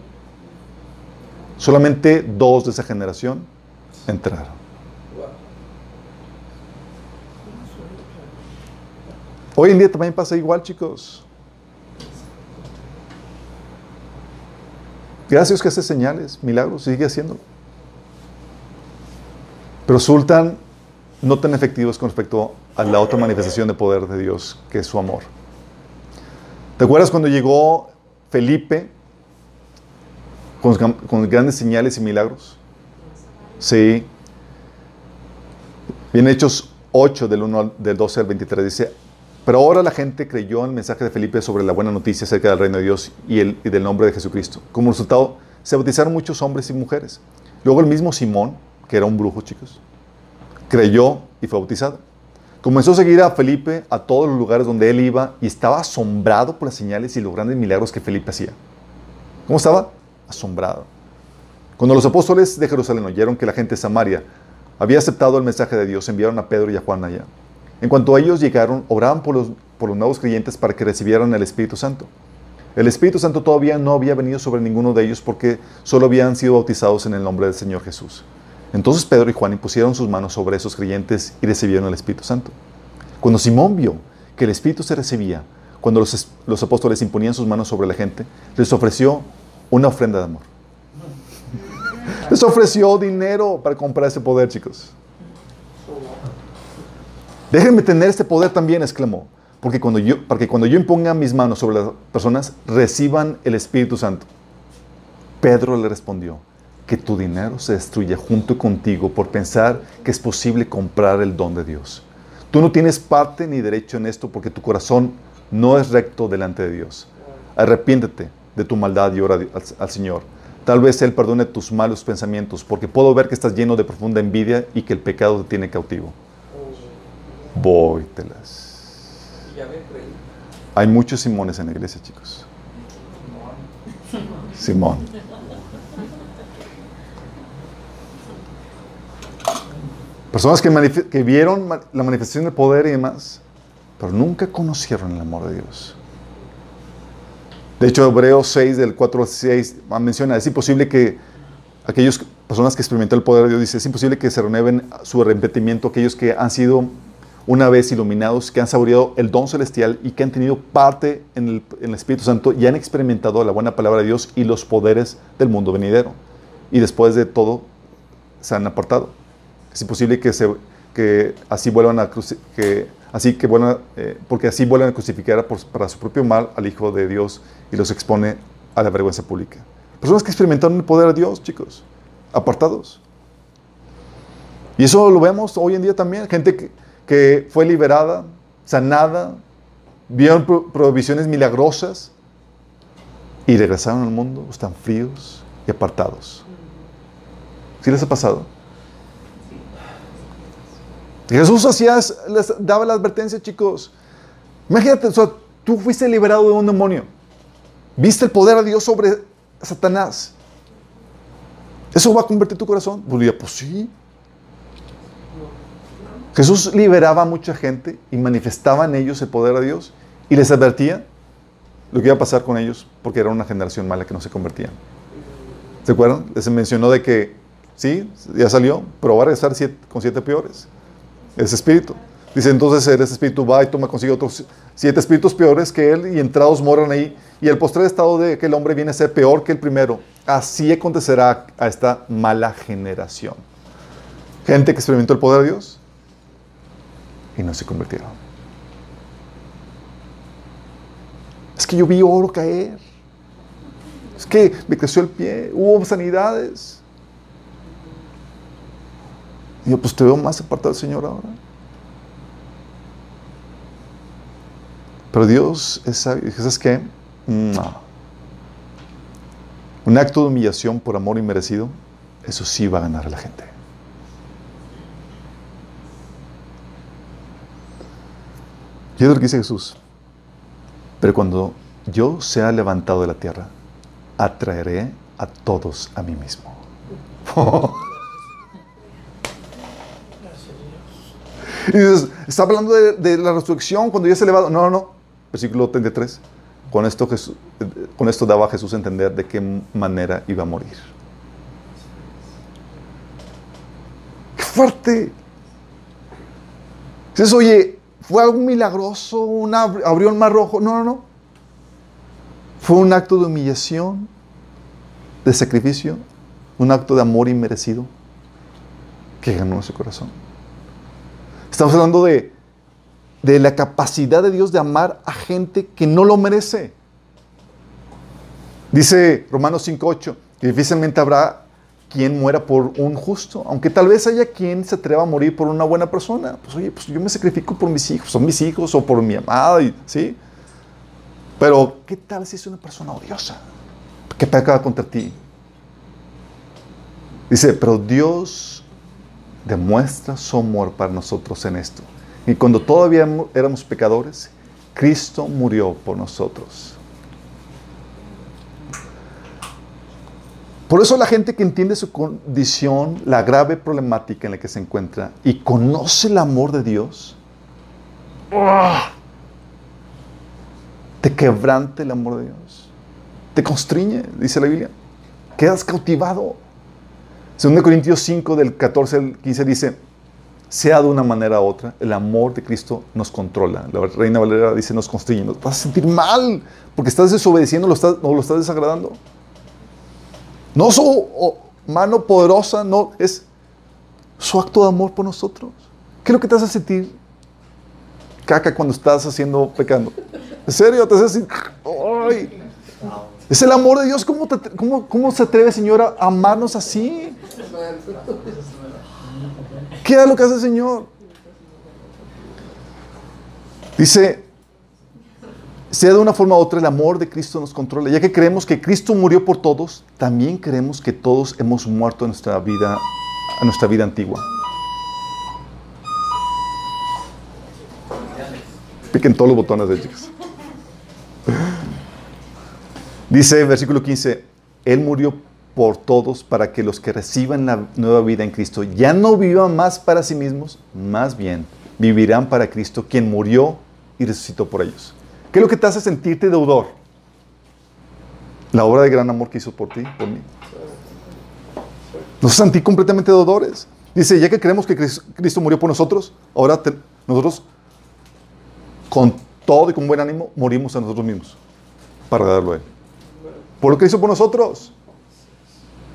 solamente dos de esa generación entraron. Hoy en día también pasa igual, chicos. Gracias que hace señales, milagros, sigue haciéndolo. Pero resultan no tan efectivos con respecto a la otra manifestación de poder de Dios, que es su amor. ¿Te acuerdas cuando llegó Felipe con, grandes señales y milagros? Sí. Bien Hechos 8 del, 1, del 12 al 23 dice, pero ahora la gente creyó en el mensaje de Felipe sobre la buena noticia acerca del reino de Dios y, el, y del nombre de Jesucristo. Como resultado, se bautizaron muchos hombres y mujeres. Luego el mismo Simón, que era un brujo, chicos, creyó y fue bautizado. Comenzó a seguir a Felipe a todos los lugares donde él iba y estaba asombrado por las señales y los grandes milagros que Felipe hacía. ¿Cómo estaba? Asombrado. Cuando los apóstoles de Jerusalén oyeron que la gente de Samaria había aceptado el mensaje de Dios, enviaron a Pedro y a Juan allá. En cuanto a ellos llegaron, oraban por los, nuevos creyentes para que recibieran el Espíritu Santo. El Espíritu Santo todavía no había venido sobre ninguno de ellos porque solo habían sido bautizados en el nombre del Señor Jesús. Entonces Pedro y Juan impusieron sus manos sobre esos creyentes y recibieron el Espíritu Santo. Cuando Simón vio que el Espíritu se recibía, cuando los, los apóstoles imponían sus manos sobre la gente, les ofreció una ofrenda de amor. Les ofreció dinero para comprar ese poder, chicos. Déjenme tener este poder también, exclamó, porque cuando yo, para que cuando yo imponga mis manos sobre las personas, reciban el Espíritu Santo. Pedro le respondió, que tu dinero se destruya junto contigo por pensar que es posible comprar el don de Dios. Tú no tienes parte ni derecho en esto porque tu corazón no es recto delante de Dios. Arrepiéntete de tu maldad y ora al, al Señor. Tal vez Él perdone tus malos pensamientos porque puedo ver que estás lleno de profunda envidia y que el pecado te tiene cautivo. Vóytelas. Hay muchos Simones en la iglesia, chicos. Simón. Personas que, que vieron la manifestación del poder y demás, pero nunca conocieron el amor de Dios. De hecho, Hebreos 6, del 4 al 6, menciona, es imposible que aquellas personas que experimentan el poder de Dios, dice, es imposible que se renueven su arrepentimiento aquellos que han sido una vez iluminados, que han saboreado el don celestial y que han tenido parte en el, en el Espíritu Santo y han experimentado la buena palabra de Dios y los poderes del mundo venidero. Y después de todo, se han apartado. Es imposible que, se, que así vuelvan a que así que vuelvan, eh, porque así vuelvan a crucificar por, para su propio mal al Hijo de Dios y los expone a la vergüenza pública. Personas que experimentaron el poder de Dios, chicos, apartados. Y eso lo vemos hoy en día también, gente que, que fue liberada, sanada, vieron provisiones milagrosas y regresaron al mundo, están fríos y apartados. ¿Sí les ha pasado? Jesús hacía, les daba la advertencia, chicos. Imagínate, tú fuiste liberado de un demonio. Viste el poder de Dios sobre Satanás. ¿Eso va a convertir tu corazón? Pues, pues sí. Jesús liberaba a mucha gente y manifestaba en ellos el poder de Dios y les advertía lo que iba a pasar con ellos porque era una generación mala que no se convertían. ¿Se acuerdan? Les mencionó de que, sí, ya salió, pero va a regresar con siete peores ese espíritu. Dice, entonces ese espíritu va y toma consigo otros siete espíritus peores que él y entrados moran ahí. Y el postrer estado de que el hombre viene a ser peor que el primero. Así acontecerá a esta mala generación. Gente que experimentó el poder de Dios y no se convirtieron. Es que yo vi oro caer. Es que me creció el pie. Hubo sanidades. Y yo, pues te veo más apartado del Señor ahora. Pero Dios es sabio. ¿Sabes qué? No. Un acto de humillación por amor inmerecido, eso sí va a ganar a la gente. Y es lo que dice Jesús. Pero cuando yo sea levantado de la tierra, atraeré a todos a mí mismo. Y dices, está hablando de, la resurrección cuando ya se elevado. No, no, no. Versículo 33. Con esto, con esto daba Jesús a entender de qué manera iba a morir. ¡Qué fuerte! Dices, oye, ¿fue algo milagroso? Una, ¿Abrió el mar rojo? No, no, no. Fue un acto de humillación, de sacrificio, un acto de amor inmerecido que ganó su corazón. Estamos hablando de, de la capacidad de Dios de amar a gente que no lo merece. Dice Romanos 5.8 que difícilmente habrá quien muera por un justo, aunque tal vez haya quien se atreva a morir por una buena persona. Pues oye, pues yo me sacrifico por mis hijos, son mis hijos o por mi amada, y, ¿sí? Pero, ¿qué tal si es una persona odiosa? Que peca contra ti. Dice, pero Dios demuestra su amor para nosotros en esto. Y cuando todavía éramos pecadores, Cristo murió por nosotros. Por eso la gente que entiende su condición, la grave problemática en la que se encuentra y conoce el amor de Dios, te quebrante el amor de Dios. te constriñe, dice la Biblia. Quedas cautivado. Según Corintios 5, del 14 al 15, dice, sea de una manera u otra, el amor de Cristo nos controla. La Reina Valera dice, nos constriñe. Nos vas a sentir mal porque estás desobedeciendo, lo estás, o lo estás desagradando. No su mano poderosa, no, es su acto de amor por nosotros. ¿Qué es lo que te hace sentir caca cuando estás haciendo pecando? ¿En serio? ¿Te hace sentir? ¡Ay! Es el amor de Dios. ¿Cómo, cómo, cómo se atreve, Señor, a amarnos así? ¿Qué es lo que hace el Señor? Dice, sea de una forma u otra, el amor de Cristo nos controla. Ya que creemos que Cristo murió por todos, también creemos que todos hemos muerto en nuestra vida, a nuestra vida antigua. Piquen todos los botones de chicos. Dice versículo 15, Él murió por todos para que los que reciban la nueva vida en Cristo ya no vivan más para sí mismos, más bien vivirán para Cristo, quien murió y resucitó por ellos. ¿Qué es lo que te hace sentirte deudor? La obra de gran amor que hizo por ti, por mí. Nos sentí completamente deudores. Dice, ya que creemos que Cristo murió por nosotros, ahora nosotros con todo y con buen ánimo morimos a nosotros mismos para darlo a Él por lo que hizo por nosotros.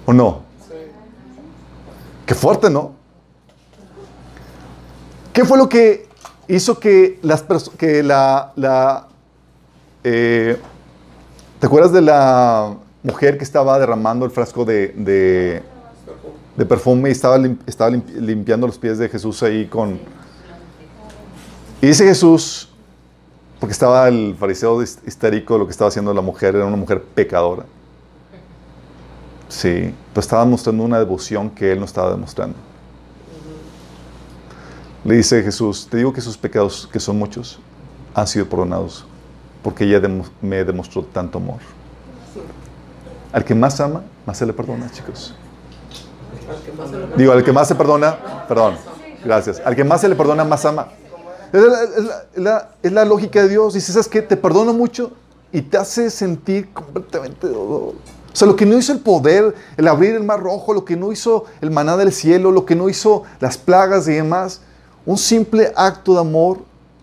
¿O no? Qué fuerte, ¿no? ¿Qué fue lo que hizo que las que la, la eh, ¿te acuerdas de la mujer que estaba derramando el frasco de, perfume y estaba, estaba limpiando los pies de Jesús ahí con... Y dice Jesús, porque estaba el fariseo histérico, lo que estaba haciendo la mujer era una mujer pecadora. Sí, pero estaba mostrando una devoción que él no estaba demostrando. Le dice Jesús, te digo que sus pecados, que son muchos, han sido perdonados, porque ella me demostró tanto amor. Al que más ama, más se le perdona, chicos. Digo, al que más se perdona, perdón, gracias. Al que más se le perdona, más ama. Es la, lógica de Dios. Dice, ¿sabes qué? Te perdono mucho y te hace sentir completamente dolor. O sea, lo que no hizo el poder, el abrir el mar rojo, lo que no hizo el maná del cielo, lo que no hizo las plagas y demás, un simple acto de amor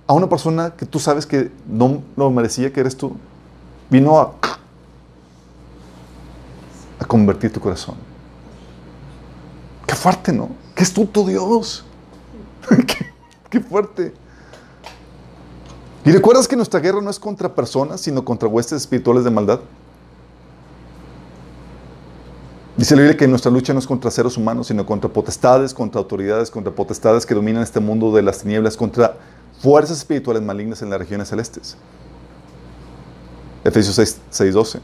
a una persona que tú sabes que no lo merecía, que eres tú, vino a, a convertir tu corazón. Qué fuerte, ¿no? Qué astuto Dios. qué, qué fuerte. ¿Y recuerdas que nuestra guerra no es contra personas, sino contra huestes espirituales de maldad? Dice la Biblia que nuestra lucha no es contra seres humanos, sino contra potestades, contra autoridades, contra potestades que dominan este mundo de las tinieblas, contra fuerzas espirituales malignas en las regiones celestes. Efesios 6:12.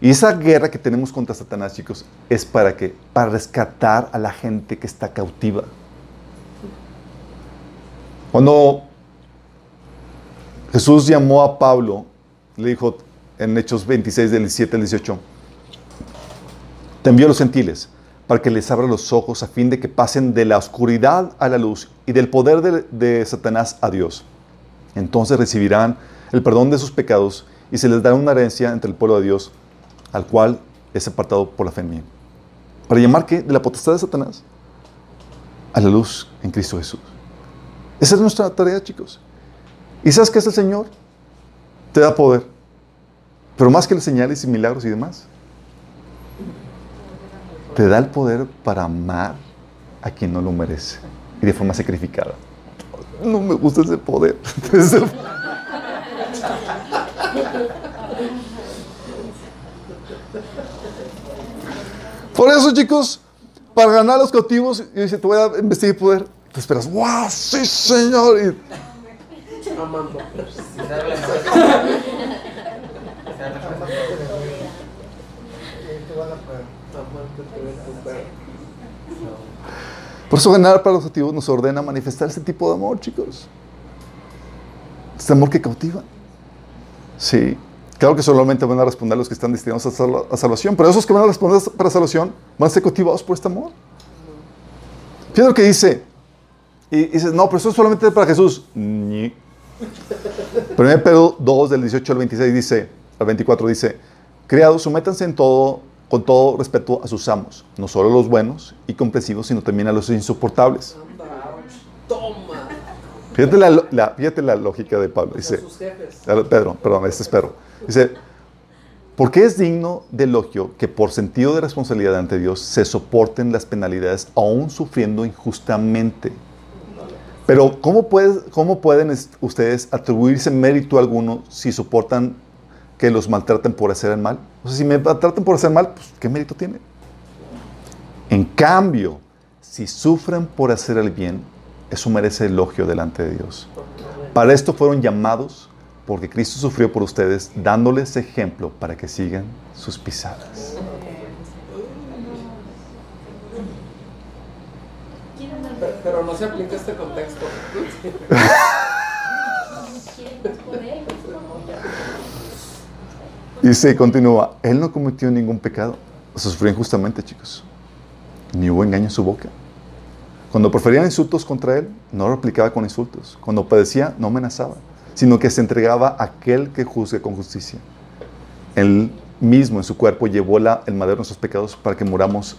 y esa guerra que tenemos contra Satanás, chicos, es para que para rescatar a la gente que está cautiva. Cuando Jesús llamó a Pablo, le dijo en Hechos 26, del 17 al 18, te envió a los gentiles para que les abra los ojos a fin de que pasen de la oscuridad a la luz y del poder de, Satanás a Dios. Entonces recibirán el perdón de sus pecados y se les dará una herencia entre el pueblo de Dios, al cual es apartado por la fe en mí. Para llamar que de la potestad de Satanás a la luz en Cristo Jesús. Esa es nuestra tarea, chicos. ¿Y sabes qué es el Señor? Te da poder. Pero más que las señales y milagros y demás, te da el poder para amar a quien no lo merece y de forma sacrificada. No me gusta ese poder. Por eso, chicos, para ganar a los cautivos, y dice, te voy a investigar poder. Te esperas, ¡wow! ¡Sí, Señor! Y por eso ganar para los objetivos nos ordena manifestar ese tipo de amor, chicos. Este amor que cautiva. Sí. Claro que solamente van a responder los que están destinados a, salvación, pero esos que van a responder para salvación van a ser cautivados por este amor. Fíjate lo que dice. Y dices, no, pero eso es solamente para Jesús. 1 Pedro 2, del 18 al 26 dice, al 24 dice, Criados, sométanse en todo, con todo respeto a sus amos, no solo a los buenos y comprensivos, sino también a los insoportables. Toma. Fíjate la, la- fíjate la lógica de Pablo. Dice, sus jefes. Pedro, perdón, este es Pedro. Dice, porque es digno de elogio que por sentido de responsabilidad ante Dios se soporten las penalidades aún sufriendo injustamente. Pero ¿cómo, cómo pueden es- ustedes atribuirse mérito alguno si soportan que los maltraten por hacer el mal? O sea, si me maltratan por hacer mal, pues ¿qué mérito tiene? En cambio, si sufren por hacer el bien, eso merece elogio delante de Dios. Para esto fueron llamados, porque Cristo sufrió por ustedes, dándoles ejemplo para que sigan sus pisadas. Pero, pero no se aplica este contexto. Y se continúa, Él no cometió ningún pecado. Sufrió injustamente, chicos. Ni hubo engaño en su boca. Cuando proferían insultos contra Él, no replicaba con insultos. Cuando padecía, no amenazaba, sino que se entregaba a aquel que juzgue con justicia. Él mismo en su cuerpo llevó el madero de nuestros pecados para que muramos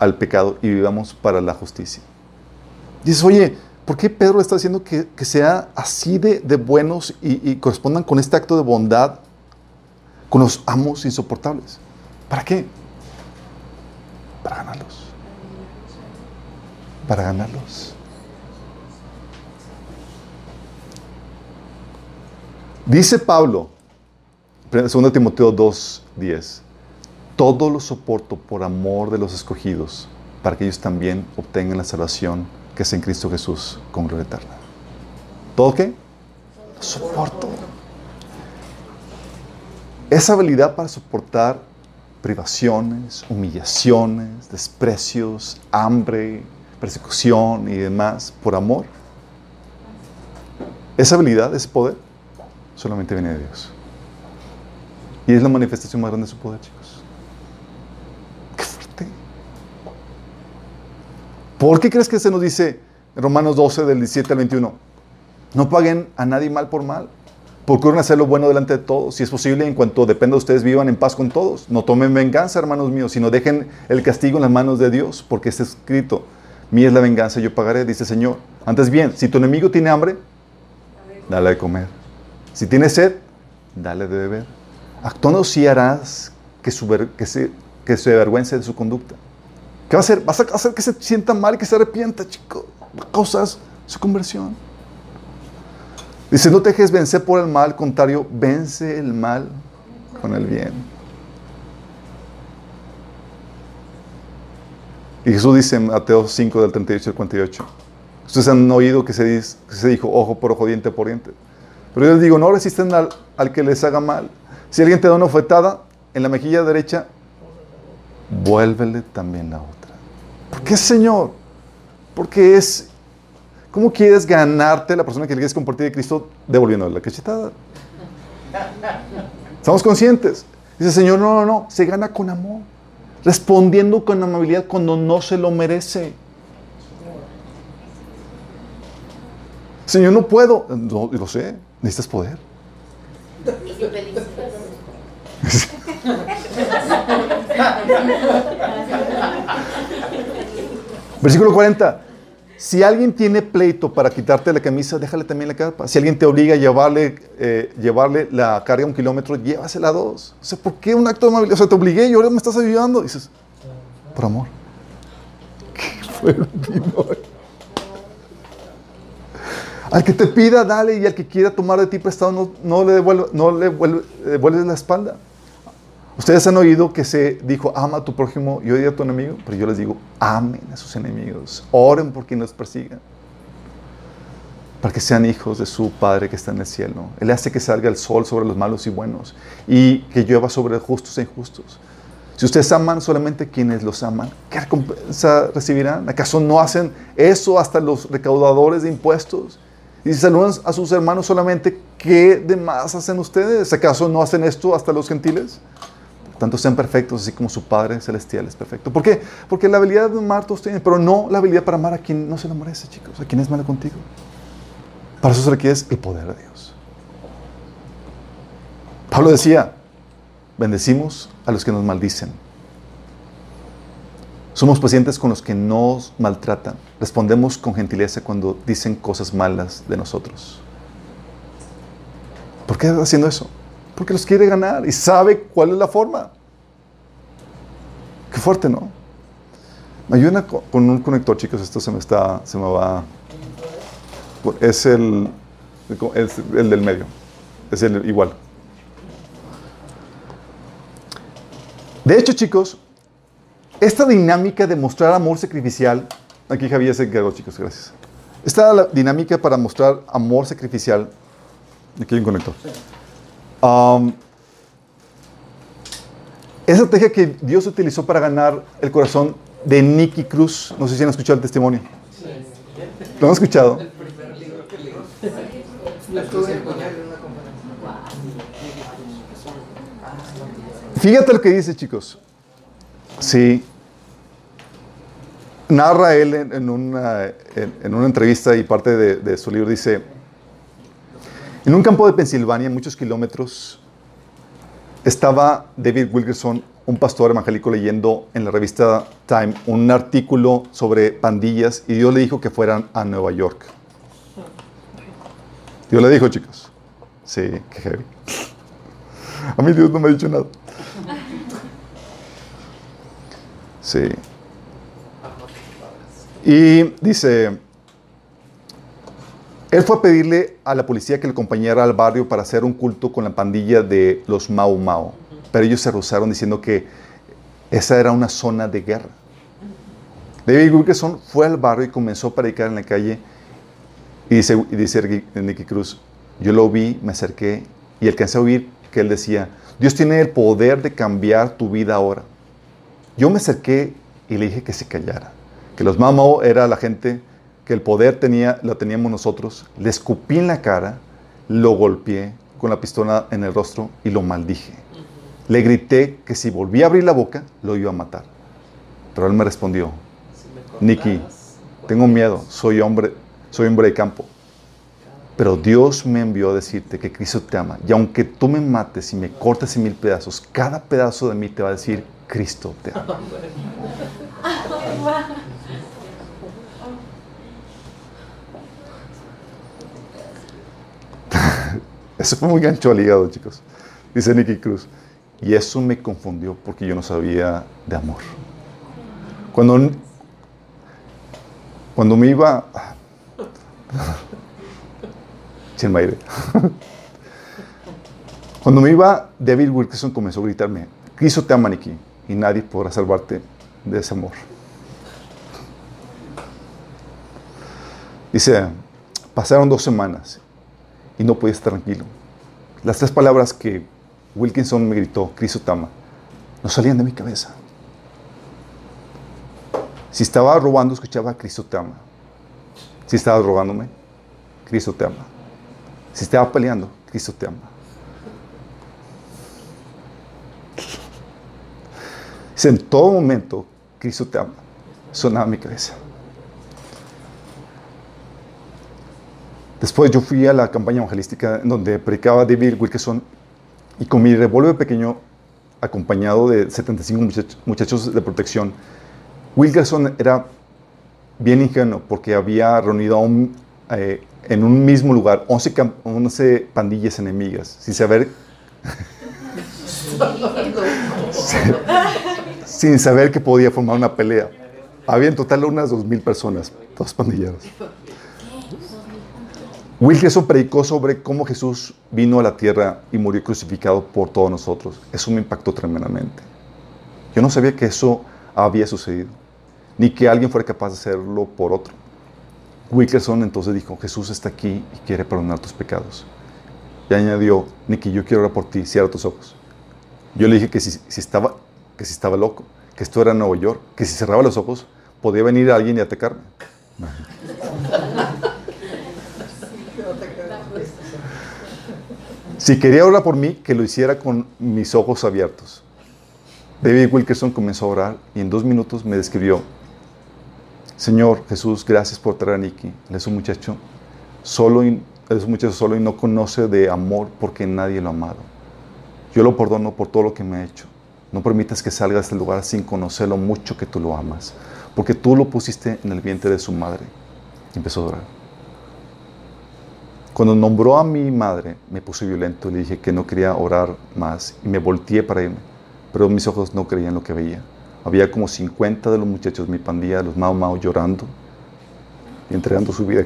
al pecado y vivamos para la justicia. Dices, oye, ¿por qué Pedro está diciendo que, sea así de, de buenos y, y correspondan con este acto de bondad con los amos insoportables? ¿Para qué? Para ganarlos. Para ganarlos. Dice Pablo, 2 Timoteo 2:10, todo lo soporto por amor de los escogidos, para que ellos también obtengan la salvación que es en Cristo Jesús con gloria eterna. ¿Todo qué? Soporto. Esa habilidad para soportar privaciones, humillaciones, desprecios, hambre, persecución y demás por amor. Esa habilidad, ese poder, solamente viene de Dios. Y es la manifestación más grande de su poder, chicos. Qué fuerte. ¿Por qué crees que se nos dice en Romanos 12, del 17 al 21? No paguen a nadie mal por mal. Procuren hacer lo bueno delante de todos. Si es posible, en cuanto dependa de ustedes, vivan en paz con todos. No tomen venganza, hermanos míos, sino dejen el castigo en las manos de Dios, porque está escrito, mía es la venganza, yo pagaré, dice el Señor. Antes bien, si tu enemigo tiene hambre, dale de comer. Si tiene sed, dale de beber. Actuando así harás que, su que, se, que se avergüence de su conducta. ¿Qué va a hacer? Vas a hacer que se sienta mal y que se arrepienta, chico. Causar su conversión. Dice, no te dejes vencer por el mal, al contrario, vence el mal con el bien. Y Jesús dice en Mateo 5 del 38 al 48. Ustedes han oído que se, dice- se dijo ojo por ojo, diente por diente. Pero yo les digo, no resisten al, al que les haga mal. Si alguien te da una ofetada en la mejilla derecha, vuélvele también la otra. ¿Por qué, Señor? Porque es... ¿Cómo quieres ganarte la persona que le quieres compartir de Cristo devolviéndole la cachetada? Estamos conscientes. Dice, Señor, no, no, no. Se gana con amor. Respondiendo con amabilidad cuando no se lo merece. Señor, no puedo. No, lo sé. Necesitas poder. Versículo 40. Si alguien tiene pleito para quitarte la camisa, déjale también la capa. Si alguien te obliga a llevarle, eh, llevarle la carga un kilómetro, llévasela a dos. O sea, ¿por qué un acto de amabilidad? O sea, te obligué y ahora me estás ayudando. dices, por amor. Qué. Al que te pida, dale, y al que quiera tomar de ti prestado, no, le, devuelva- no le vuelve- devuelves la espalda. Ustedes han oído que se dijo, ama a tu prójimo y odia a tu enemigo, pero yo les digo, amen a sus enemigos, oren por quien los persiga, para que sean hijos de su Padre que está en el cielo. Él hace que salga el sol sobre los malos y buenos y que llueva sobre justos e injustos. Si ustedes aman solamente quienes los aman, ¿qué recompensa recibirán? ¿Acaso no hacen eso hasta los recaudadores de impuestos? Y si saludan a sus hermanos solamente, ¿qué demás hacen ustedes? ¿Acaso no hacen esto hasta los gentiles? Tanto, sean perfectos, así como su Padre Celestial es perfecto. ¿Por qué? Porque la habilidad de amar todos tienen, pero no la habilidad para amar a quien no se lo merece, chicos, a quien es malo contigo. Para eso se requiere el poder de Dios. Pablo decía, bendecimos a los que nos maldicen. Somos pacientes con los que nos maltratan. Respondemos con gentileza cuando dicen cosas malas de nosotros. ¿Por qué haciendo eso? Porque los quiere ganar y sabe cuál es la forma. Qué fuerte, ¿no? Me ayudan con un conector, chicos. Esto se me está, se me va. Es el, es el del medio. Es el igual. De hecho, chicos, esta dinámica de mostrar amor sacrificial, aquí Javier se encargó, chicos, gracias. Esta dinámica para mostrar amor sacrificial, aquí hay un conector. Um, esa estrategia que Dios utilizó para ganar el corazón de Nicky Cruz, no sé si han escuchado el testimonio. ¿Lo han escuchado? Fíjate lo que dice, chicos. Sí. Narra él en, una, una, entrevista y parte de, su libro, dice, en un campo de Pensilvania, muchos kilómetros, estaba David Wilkerson, un pastor evangélico, leyendo en la revista Time un artículo sobre pandillas y Dios le dijo que fueran a Nueva York. Dios le dijo, chicos. Sí, qué heavy. A mí Dios no me ha dicho nada. Sí. Y dice, él fue a pedirle a la policía que le acompañara al barrio para hacer un culto con la pandilla de los Mau Mau. Pero ellos se rehusaron diciendo que esa era una zona de guerra. David Wilkerson fue al barrio y comenzó a predicar en la calle. Y dice, y dice Nicky Cruz, yo lo vi, me acerqué y alcancé a oír que él decía, Dios tiene el poder de cambiar tu vida ahora. Yo me acerqué y le dije que se callara, que los mamó era la gente, que el poder tenía, lo teníamos nosotros. Le escupí en la cara, lo golpeé con la pistola en el rostro y lo maldije. Le grité que si volvía a abrir la boca, lo iba a matar. Pero él me respondió, Nicky, tengo miedo, soy hombre, soy hombre de campo. Pero Dios me envió a decirte que Cristo te ama. Y aunque tú me mates y me cortes en mil pedazos, cada pedazo de mí te va a decir, Cristo te ama. Eso fue muy gancho al hígado, chicos. Dice Nicky Cruz. Y eso me confundió porque yo no sabía de amor. Cuando, cuando me iba... Cuando me iba, David Wilkerson comenzó a gritarme, Cristo te ama, Nicky y nadie podrá salvarte de ese amor. Dice, pasaron dos semanas y no podía estar tranquilo. Las tres palabras que Wilkinson me gritó, Cristo Tama, no salían de mi cabeza. Si estaba robando, escuchaba Cristo te ama. Si estaba robándome, Cristo te ama. Si estaba peleando, Cristo te ama. en todo momento, Cristo te ama. Sonaba mi cabeza. Después yo fui a la campaña evangelística en donde predicaba David Wilkerson y con mi revólver pequeño, acompañado de 75 muchachos de protección, Wilkerson era bien ingenuo porque había reunido eh, en un mismo lugar 11, 11 pandillas enemigas, sin saber sin saber que podía formar una pelea. Había en total unas 2.000 personas, todas pandilleras. Wilkerson predicó sobre cómo Jesús vino a la tierra y murió crucificado por todos nosotros. Eso me impactó tremendamente. Yo no sabía que eso había sucedido, ni que alguien fuera capaz de hacerlo por otro. Wilkerson entonces dijo, Jesús está aquí y quiere perdonar tus pecados. Y añadió, Nicky, yo quiero orar por ti, cierra tus ojos. Yo le dije que si, estaba, que si estaba loco, que esto era Nueva York, que si cerraba los ojos podía venir alguien y atacarme. Si quería orar por mí, que lo hiciera con mis ojos abiertos. David Wilkerson comenzó a orar y en dos minutos me describió, Señor Jesús, gracias por traer a Nicky. Él es un muchacho solo y, es un muchacho solo y no conoce de amor porque nadie lo ha amado. Yo lo perdono por todo lo que me ha hecho. No permitas que salga de este lugar sin conocer lo mucho que tú lo amas, porque tú lo pusiste en el vientre de su madre. Y empezó a orar. Cuando nombró a mi madre, me puse violento, le dije que no quería orar más y me volteé para irme, pero mis ojos no creían lo que veía. Había como 50 de los muchachos de mi pandilla, los Mao Mao, llorando y entregando su vida.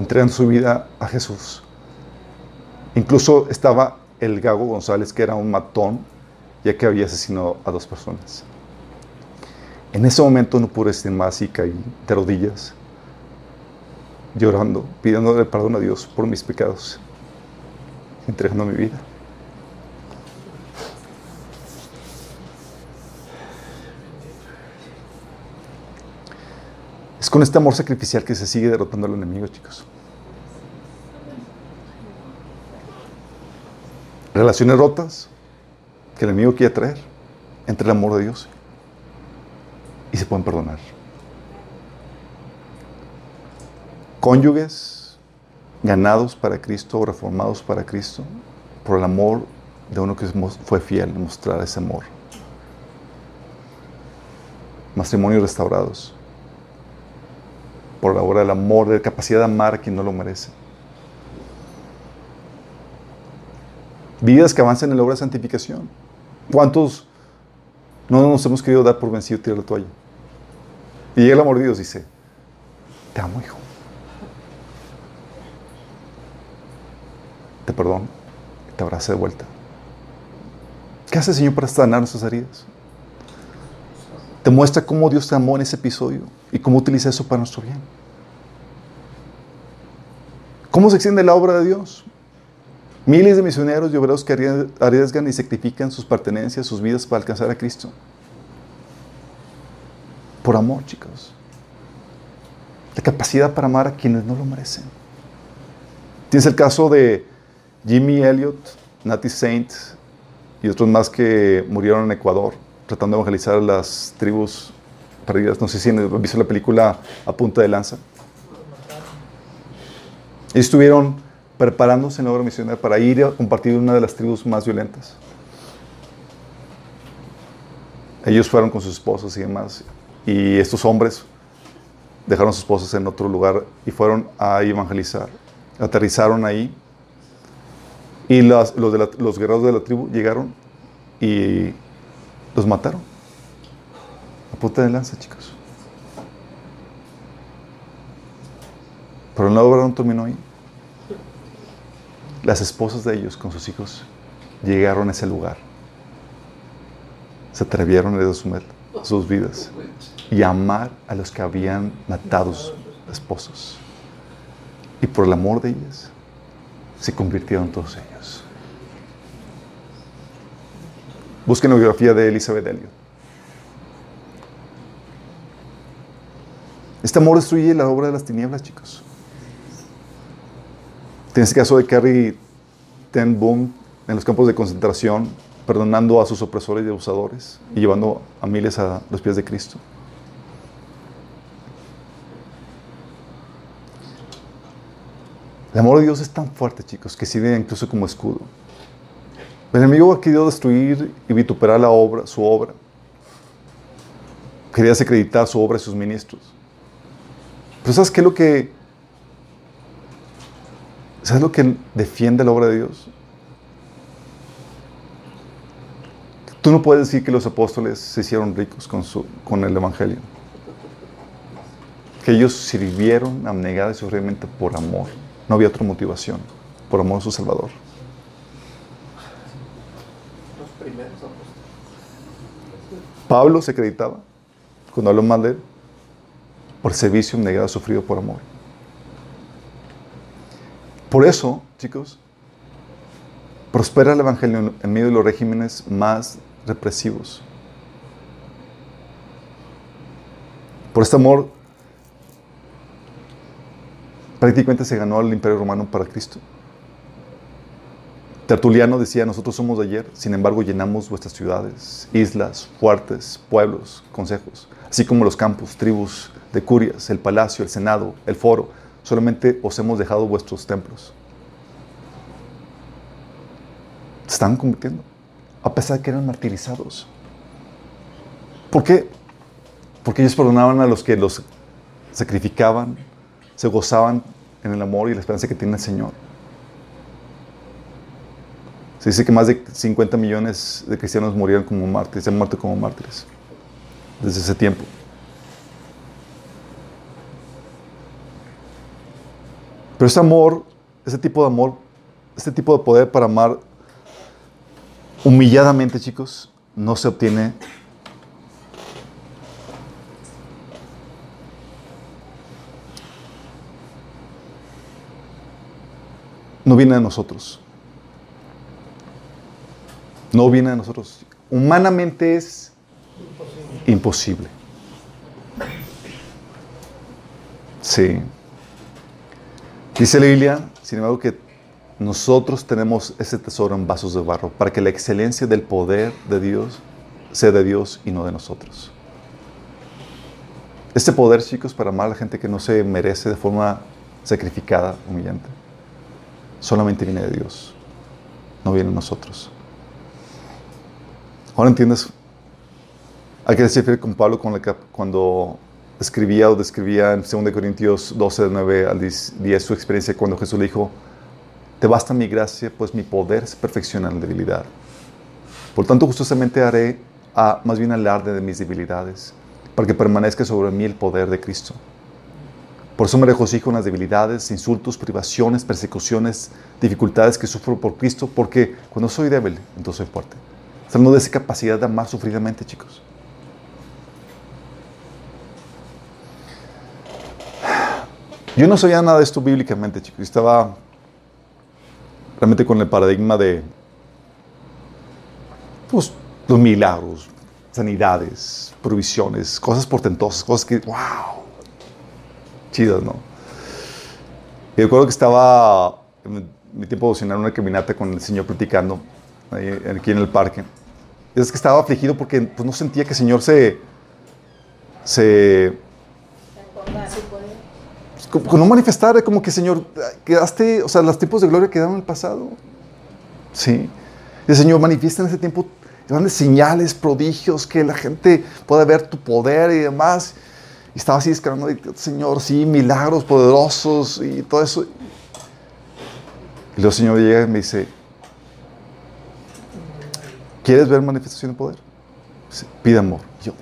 Entregando su vida a Jesús. Incluso estaba el Gago González, que era un matón, ya que había asesinado a dos personas. En ese momento no pude decir más y caí de rodillas, llorando, pidiéndole perdón a Dios por mis pecados, entregando mi vida. Es con este amor sacrificial que se sigue derrotando al enemigo, chicos. Relaciones rotas que el enemigo quiere traer entre el amor de Dios se pueden perdonar. Cónyuges ganados para Cristo reformados para Cristo por el amor de uno que fue fiel mostrar ese amor. Matrimonios restaurados por la obra del amor, de la capacidad de amar a quien no lo merece. Vidas que avanzan en la obra de santificación. ¿Cuántos no nos hemos querido dar por vencido tirar la toalla? Y el amor de Dios dice, te amo, hijo. Te perdono, te abraza de vuelta. ¿Qué hace el Señor para sanar nuestras heridas? Te muestra cómo Dios te amó en ese episodio y cómo utiliza eso para nuestro bien. ¿Cómo se extiende la obra de Dios? Miles de misioneros y obreros que arriesgan y sacrifican sus pertenencias, sus vidas para alcanzar a Cristo. Por amor, chicos. La capacidad para amar a quienes no lo merecen. Tienes el caso de Jimmy Elliot, Natty Saint y otros más que murieron en Ecuador tratando de evangelizar a las tribus perdidas. No sé si han visto la película A Punta de Lanza. Ellos estuvieron preparándose en la obra misionera para ir a compartir una de las tribus más violentas. Ellos fueron con sus esposos y demás. Y estos hombres dejaron sus esposas en otro lugar y fueron a evangelizar. Aterrizaron ahí. Y los, los, de la, los guerreros de la tribu llegaron y los mataron. A punta de lanza, chicos. Pero la obra no terminó ahí. Las esposas de ellos con sus hijos llegaron a ese lugar. Se atrevieron a dar sus vidas y amar a los que habían matado sus esposos. Y por el amor de ellas, se convirtieron todos ellos. Busquen la biografía de Elizabeth Elliot. Este amor destruye la obra de las tinieblas, chicos. Tienes el caso de Carrie Ten Boom en los campos de concentración, perdonando a sus opresores y abusadores y llevando a miles a los pies de Cristo. El amor de Dios es tan fuerte, chicos, que sirve incluso como escudo. El enemigo ha querido destruir y vituperar la obra, su obra. Quería desacreditar su obra y sus ministros. Pero ¿sabes qué es lo que ¿Sabes lo que defiende la obra de Dios? Tú no puedes decir que los apóstoles se hicieron ricos con, el Evangelio. Que ellos sirvieron abnegada y sufridamente por amor. No había otra motivación. Por amor a su Salvador. Pablo se acreditaba, cuando habló mal de él, por servicio abnegado sufrido por amor. Por eso, chicos, prospera el Evangelio en medio de los regímenes más represivos. Por este amor, prácticamente se ganó al Imperio Romano para Cristo. Tertuliano decía, nosotros somos de ayer, sin embargo llenamos vuestras ciudades, islas, fuertes, pueblos, consejos, así como los campos, tribus de curias, el palacio, el senado, el foro, solamente os hemos dejado vuestros templos. Se estaban convirtiendo, a pesar de que eran martirizados. ¿Por qué? Porque ellos perdonaban a los que los sacrificaban, se gozaban en el amor y la esperanza que tiene el Señor. Se dice que más de 50 millones de cristianos murieron como mártires, han muerto como mártires desde ese tiempo. Pero ese amor, ese tipo de amor, este tipo de poder para amar humilladamente, chicos, no se obtiene no viene de nosotros. No viene de nosotros. Humanamente es imposible. Sí. Dice la Biblia, sin embargo, que nosotros tenemos ese tesoro en vasos de barro para que la excelencia del poder de Dios sea de Dios y no de nosotros. Este poder, chicos, para amar a la gente que no se merece de forma sacrificada, humillante, solamente viene de Dios, no viene de nosotros. Ahora entiendes, hay que decir con Pablo cuando escribía o describía en 2 Corintios 12, 9 al 10 su experiencia cuando Jesús le dijo, te basta mi gracia, pues mi poder se perfecciona en la debilidad. Por tanto, gustosamente haré a, más bien alarde de mis debilidades, para que permanezca sobre mí el poder de Cristo. Por eso me regocijo en las debilidades, insultos, privaciones, persecuciones, dificultades que sufro por Cristo, porque cuando soy débil, entonces soy fuerte. Estamos de esa capacidad de amar sufridamente, chicos. Yo no sabía nada de esto bíblicamente, chicos. estaba realmente con el paradigma de pues, los milagros, sanidades, provisiones, cosas portentosas, cosas que, wow, chidas, ¿no? Y recuerdo que estaba en mi tiempo de en una caminata con el Señor platicando aquí en el parque. Y es que estaba afligido porque pues, no sentía que el Señor se, se como, no manifestar, como que Señor, quedaste, o sea, los tiempos de gloria quedaron en el pasado. Sí. el Señor manifiesta en ese tiempo grandes señales, prodigios, que la gente pueda ver tu poder y demás. Y estaba así descargando, Señor, sí, milagros poderosos y todo eso. Y luego el Señor llega y me dice, ¿quieres ver manifestación de poder? pide amor. yo,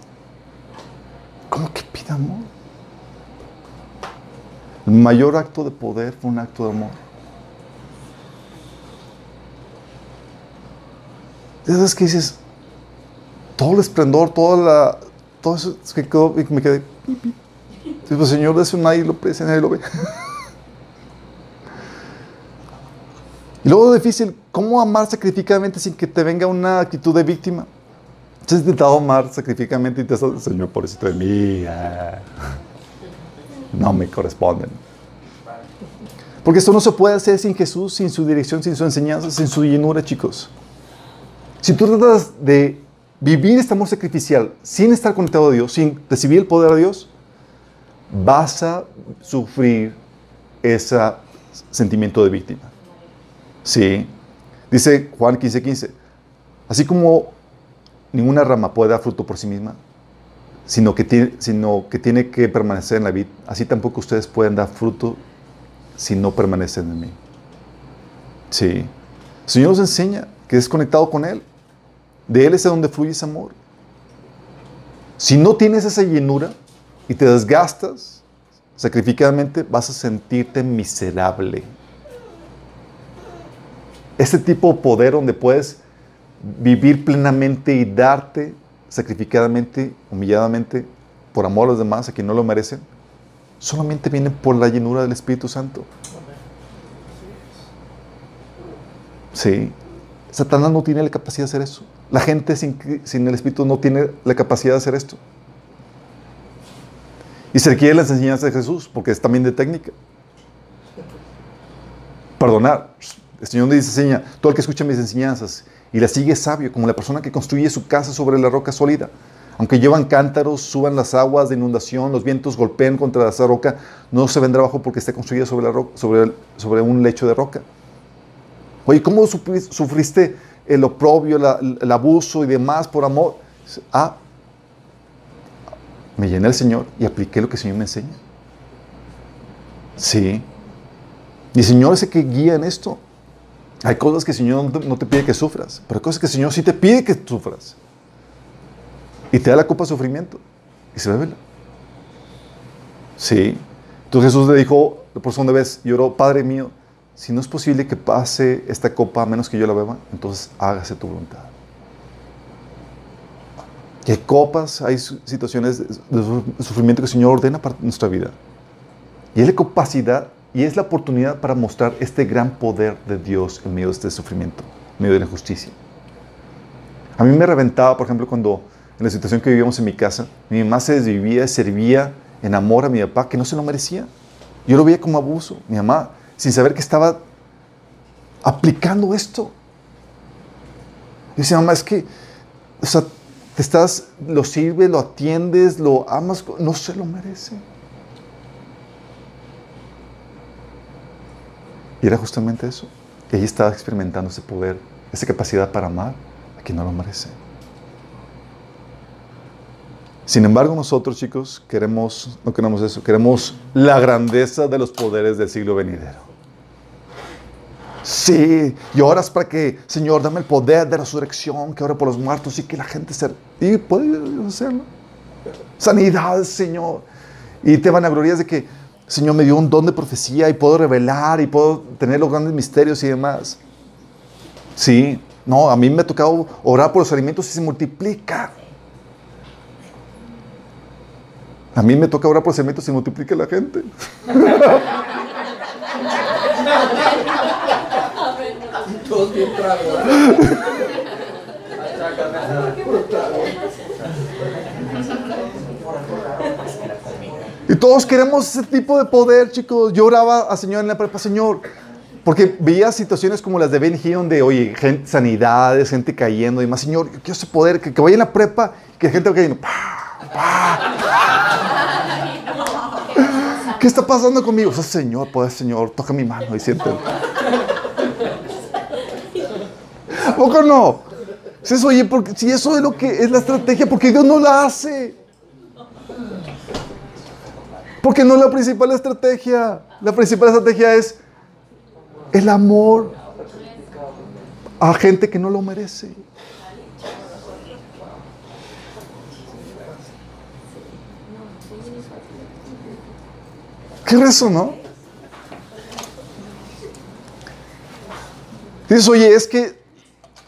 ¿cómo que pide amor? El mayor acto de poder fue un acto de amor. Es que dices, todo el esplendor, toda la, todo eso que quedó, y me quedé, pues Señor, de eso nadie lo aprecia, nadie lo ve. y luego difícil, ¿cómo amar sacrificadamente sin que te venga una actitud de víctima? ¿Has intentado amar sacrificadamente y te estás, Señor, por eso de mí? no me corresponden. Porque esto no se puede hacer sin Jesús, sin su dirección, sin su enseñanza, sin su llenura, chicos. Si tú tratas de vivir este amor sacrificial sin estar conectado a Dios, sin recibir el poder de Dios, vas a sufrir ese sentimiento de víctima. Sí. Dice Juan 15:15, 15, así como ninguna rama puede dar fruto por sí misma, sino que, tiene, sino que tiene que permanecer en la vid, así tampoco ustedes pueden dar fruto si no permanecen en mí. Sí. El Señor nos enseña que es conectado con Él. De Él es de donde fluye ese amor. Si no tienes esa llenura y te desgastas sacrificadamente, vas a sentirte miserable. Ese tipo de poder donde puedes vivir plenamente y darte sacrificadamente, humilladamente, por amor a los demás, a quien no lo merecen, solamente viene por la llenura del Espíritu Santo. Sí. Satanás no tiene la capacidad de hacer eso. La gente sin, el Espíritu no tiene la capacidad de hacer esto. Y se requiere las enseñanzas de Jesús, porque es también de técnica. Perdonar. El Señor dice, enseña, todo el que escucha mis enseñanzas y la sigue sabio, como la persona que construye su casa sobre la roca sólida. Aunque llevan cántaros, suban las aguas de inundación, los vientos golpeen contra esa roca, no se vendrá abajo porque está construida sobre, sobre, un lecho de roca. Oye, ¿cómo sufriste el oprobio, el abuso y demás por amor? Ah, me llené el Señor y apliqué lo que el Señor me enseña. Sí. Y el Señor es el que guía en esto. Hay cosas que el Señor no te, no te pide que sufras, pero hay cosas que el Señor sí te pide que sufras. Y te da la copa de sufrimiento. Y se bebe. Sí. Entonces Jesús le dijo, por segunda vez, lloró, Padre mío, si no es posible que pase esta copa a menos que yo la beba, entonces hágase tu voluntad. Hay copas, hay situaciones de de sufrimiento que el Señor ordena para nuestra vida. Y es la capacidad y es la oportunidad para mostrar este gran poder de Dios en medio de este sufrimiento, en medio de la injusticia. A mí me reventaba, por ejemplo, cuando en la situación que vivíamos en mi casa, mi mamá se desvivía, servía en amor a mi papá, que no se lo merecía. Yo lo veía como abuso. Mi mamá, sin saber que estaba aplicando esto. Yo decía, mamá, es que, o sea, te estás, lo sirves, lo atiendes, lo amas, no se lo merece. Y era justamente eso. Y ella estaba experimentando ese poder, esa capacidad para amar a quien no lo merece. Sin embargo, nosotros, chicos, queremos, no queremos eso, queremos la grandeza de los poderes del siglo venidero. Sí, y oras para que, Señor, dame el poder de resurrección, que ore por los muertos y que la gente se... Y puede hacerlo. Sanidad, Señor. Y te van a glorias de que, Señor, me dio un don de profecía y puedo revelar y puedo tener los grandes misterios y demás. Sí, no, a mí me ha tocado orar por los alimentos y se multiplica. A mí me toca orar por los alimentos y se multiplica la gente. Y todos queremos ese tipo de poder, chicos. Yo oraba a Señor en la prepa, Señor, porque veía situaciones como las de Ben Hill, de, oye, gente, sanidades, gente cayendo y más. Señor, yo quiero ese poder, que, que vaya en la prepa que la gente vaya cayendo. ¿Qué está pasando conmigo? O sea, Señor, poder, Señor, toca mi mano y siéntelo. ¿A poco no? Si eso, oye, porque, si eso es lo que es la estrategia, porque Dios no la hace. Porque no es la principal estrategia. La principal estrategia es el amor a gente que no lo merece. ¿Qué es eso, no? Dices, oye, es que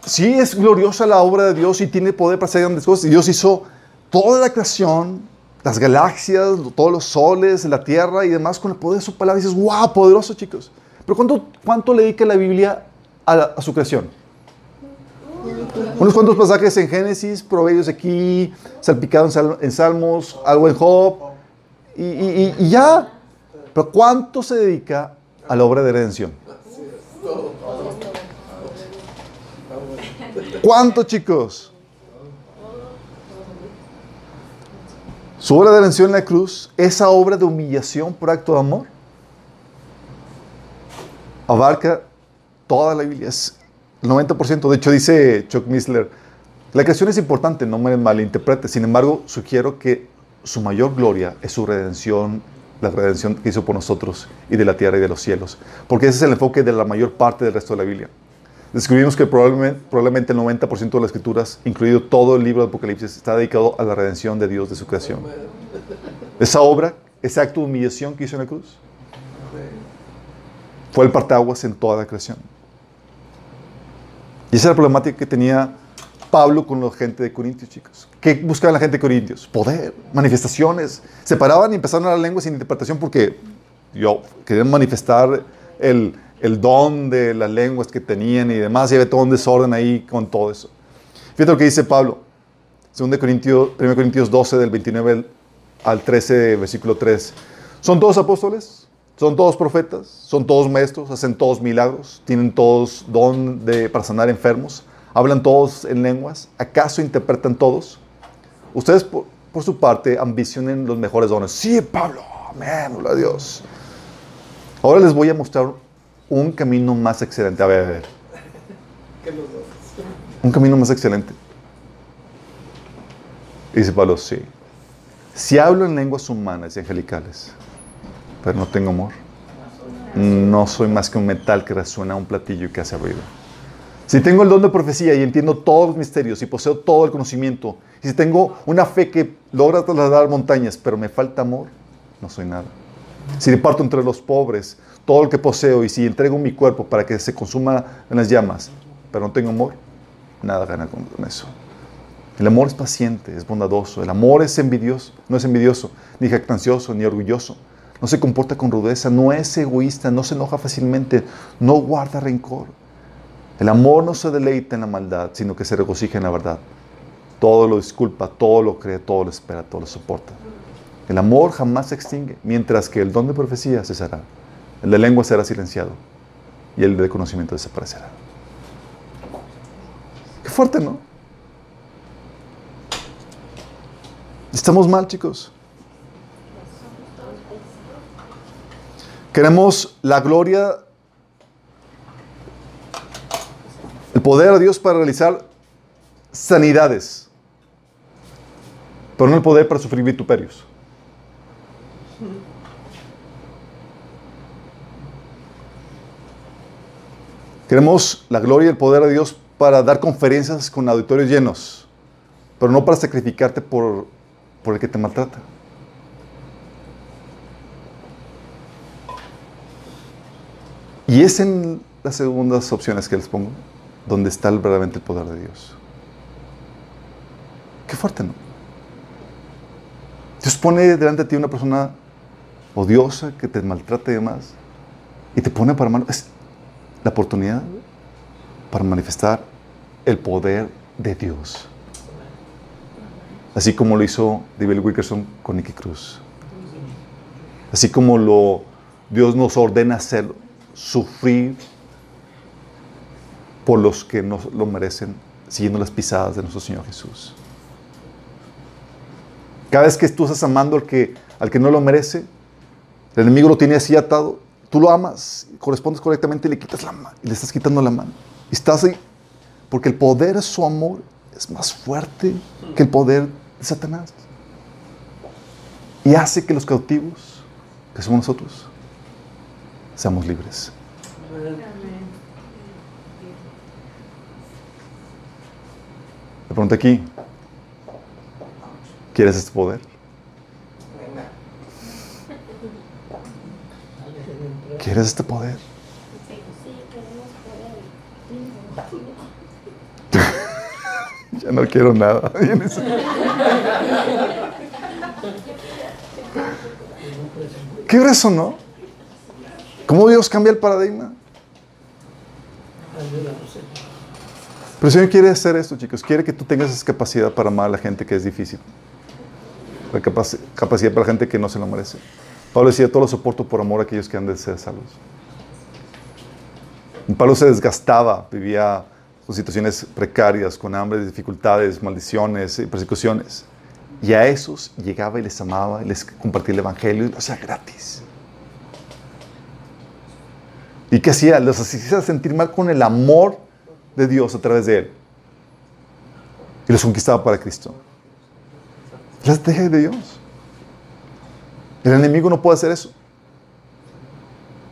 sí es gloriosa la obra de Dios y tiene poder para hacer grandes cosas. Y Dios hizo toda la creación, las galaxias, todos los soles, la tierra y demás con el poder de su palabra. Dices, wow, poderoso, chicos. Pero ¿cuánto, cuánto le dedica la Biblia a, su creación? Unos cuantos pasajes en Génesis, Proverbios aquí, salpicado en, Sal- en Salmos, algo en Job, y- y ya. Pero ¿cuánto se dedica a la obra de redención? ¿Cuánto, chicos? Su obra de redención en la cruz, esa obra de humillación por acto de amor, abarca toda la Biblia. Es el 90%. De hecho, dice Chuck Missler, la creación es importante, no me malinterprete. Sin embargo, sugiero que su mayor gloria es su redención, la redención que hizo por nosotros y de la tierra y de los cielos. Porque ese es el enfoque de la mayor parte del resto de la Biblia. Descubrimos que probablemente, el 90% de las escrituras, incluido todo el libro de Apocalipsis, está dedicado a la redención de Dios de su creación. Esa obra, ese acto de humillación que hizo en la cruz, fue el partaguas en toda la creación. Y esa es la problemática que tenía Pablo con la gente de Corintios, chicos. ¿Qué buscaba la gente de Corintios? Poder, manifestaciones. Se paraban y empezaron a dar lenguas sin interpretación porque yo, querían manifestar el, el don de las lenguas que tenían y demás. Y había todo un desorden ahí con todo eso. Fíjate lo que dice Pablo. 2 Corintios, 1 Corintios 12, del 29 al 13, versículo 3. ¿Son todos apóstoles? ¿Son todos profetas? ¿Son todos maestros? ¿Hacen todos milagros? ¿Tienen todos don de, para sanar enfermos? ¿Hablan todos en lenguas? ¿Acaso interpretan todos? Ustedes, por, por su parte, ambicionen los mejores dones. Sí, Pablo. Amén. Gloria a Dios. Ahora les voy a mostrar un camino más excelente. A ver, a ver. Un camino más excelente. Y dice Pablo, sí. Si hablo en lenguas humanas y angelicales, pero no tengo amor, no soy más que un metal que resuena a un platillo y que hace ruido. Si tengo el don de profecía y entiendo todos los misterios y poseo todo el conocimiento, y si tengo una fe que logra trasladar montañas, pero me falta amor, no soy nada. Si reparto entre los pobres todo lo que poseo y si entrego mi cuerpo para que se consuma en las llamas, pero no tengo amor, nada gana con eso. El amor es paciente, es bondadoso. El amor es envidioso, no es envidioso, ni jactancioso, ni orgulloso. No se comporta con rudeza, no es egoísta, no se enoja fácilmente, no guarda rencor. El amor no se deleita en la maldad, sino que se regocija en la verdad. Todo lo disculpa, todo lo cree, todo lo espera, todo lo soporta. El amor jamás se extingue, mientras que el don de profecía cesará. El de lengua será silenciado y el de conocimiento desaparecerá. Qué fuerte, ¿no? Estamos mal, chicos. Queremos la gloria, el poder de Dios para realizar sanidades, pero no el poder para sufrir vituperios. Queremos la gloria y el poder de Dios para dar conferencias con auditorios llenos, pero no para sacrificarte por, por el que te maltrata. Y es en las segundas opciones que les pongo donde está verdaderamente el poder de Dios. Qué fuerte, ¿no? Dios pone delante de ti una persona odiosa que te maltrata y demás, y te pone para. Es la oportunidad para manifestar el poder de Dios. Así como lo hizo David Wilkerson con Nicky Cruz. Así como lo, Dios nos ordena hacerlo, sufrir por los que nos lo merecen, siguiendo las pisadas de nuestro Señor Jesús. Cada vez que tú estás amando al que, al que no lo merece, el enemigo lo tiene así atado, tú lo amas, correspondes correctamente y le quitas la mano, y le estás quitando la mano. Y estás ahí, porque el poder de su amor es más fuerte que el poder de Satanás. Y hace que los cautivos, que somos nosotros, seamos libres. Le pregunto aquí, ¿quieres este poder? ¿Quieres este poder? ya no quiero nada. ¿Qué eso, no? ¿Cómo Dios cambia el paradigma? Pero el Señor quiere hacer esto, chicos. Quiere que tú tengas esa capacidad para amar a la gente que es difícil. La capacidad para la gente que no se lo merece. Pablo decía, todo lo soporto por amor a aquellos que han de ser salvos. Pablo se desgastaba, vivía con situaciones precarias, con hambre, dificultades, maldiciones y persecuciones. Y a esos llegaba y les amaba y les compartía el Evangelio y lo hacía gratis. ¿Y qué hacía? Los hacía sentir mal con el amor de Dios a través de Él. Y los conquistaba para Cristo. La estrategia de Dios. El enemigo no puede hacer eso.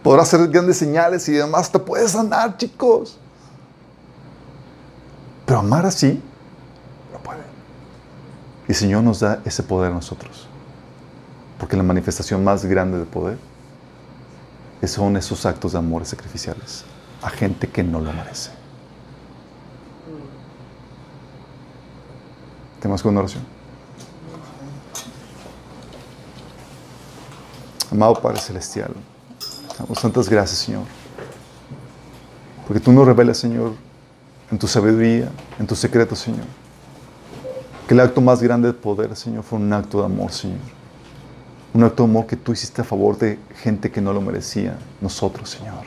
Podrá hacer grandes señales y demás. Te puedes sanar, chicos. Pero amar así, no puede. Y el Señor nos da ese poder a nosotros. Porque la manifestación más grande de poder son esos actos de amor sacrificiales a gente que no lo merece. ¿Tenemos con oración? Amado Padre Celestial, damos tantas gracias, Señor. Porque tú nos revelas, Señor, en tu sabiduría, en tu secreto, Señor. Que el acto más grande de poder, Señor, fue un acto de amor, Señor. Un acto de amor que tú hiciste a favor de gente que no lo merecía, nosotros, Señor.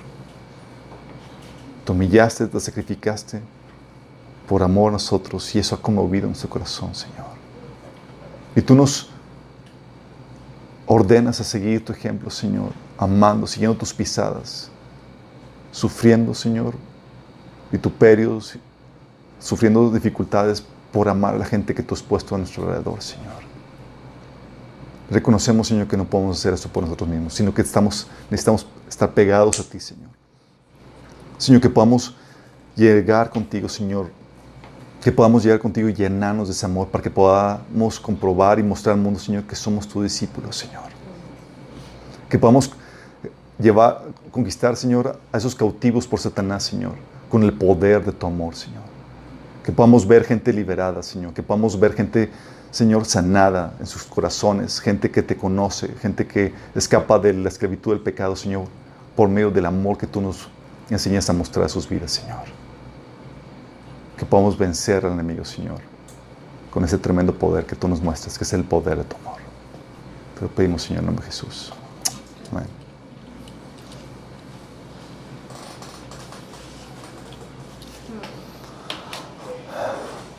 Te humillaste, te sacrificaste por amor a nosotros y eso ha conmovido nuestro corazón, Señor. Y tú nos ordenas a seguir tu ejemplo, Señor, amando, siguiendo tus pisadas, sufriendo, Señor, vituperios, sufriendo dificultades por amar a la gente que tú has puesto a nuestro alrededor, Señor. Reconocemos, Señor, que no podemos hacer esto por nosotros mismos, sino que estamos, necesitamos estar pegados a ti, Señor. Señor, que podamos llegar contigo, Señor. Que podamos llegar contigo y llenarnos de ese amor para que podamos comprobar y mostrar al mundo, Señor, que somos tus discípulos, Señor. Que podamos llevar, conquistar, Señor, a esos cautivos por Satanás, Señor, con el poder de tu amor, Señor. Que podamos ver gente liberada, Señor. Que podamos ver gente, Señor, sanada en sus corazones. Gente que te conoce. Gente que escapa de la esclavitud del pecado, Señor. Por medio del amor que tú nos enseñas a mostrar a sus vidas, Señor. Que podamos vencer al enemigo, Señor. Con ese tremendo poder que tú nos muestras, que es el poder de tu amor. Te lo pedimos, Señor, en nombre de Jesús. Amén.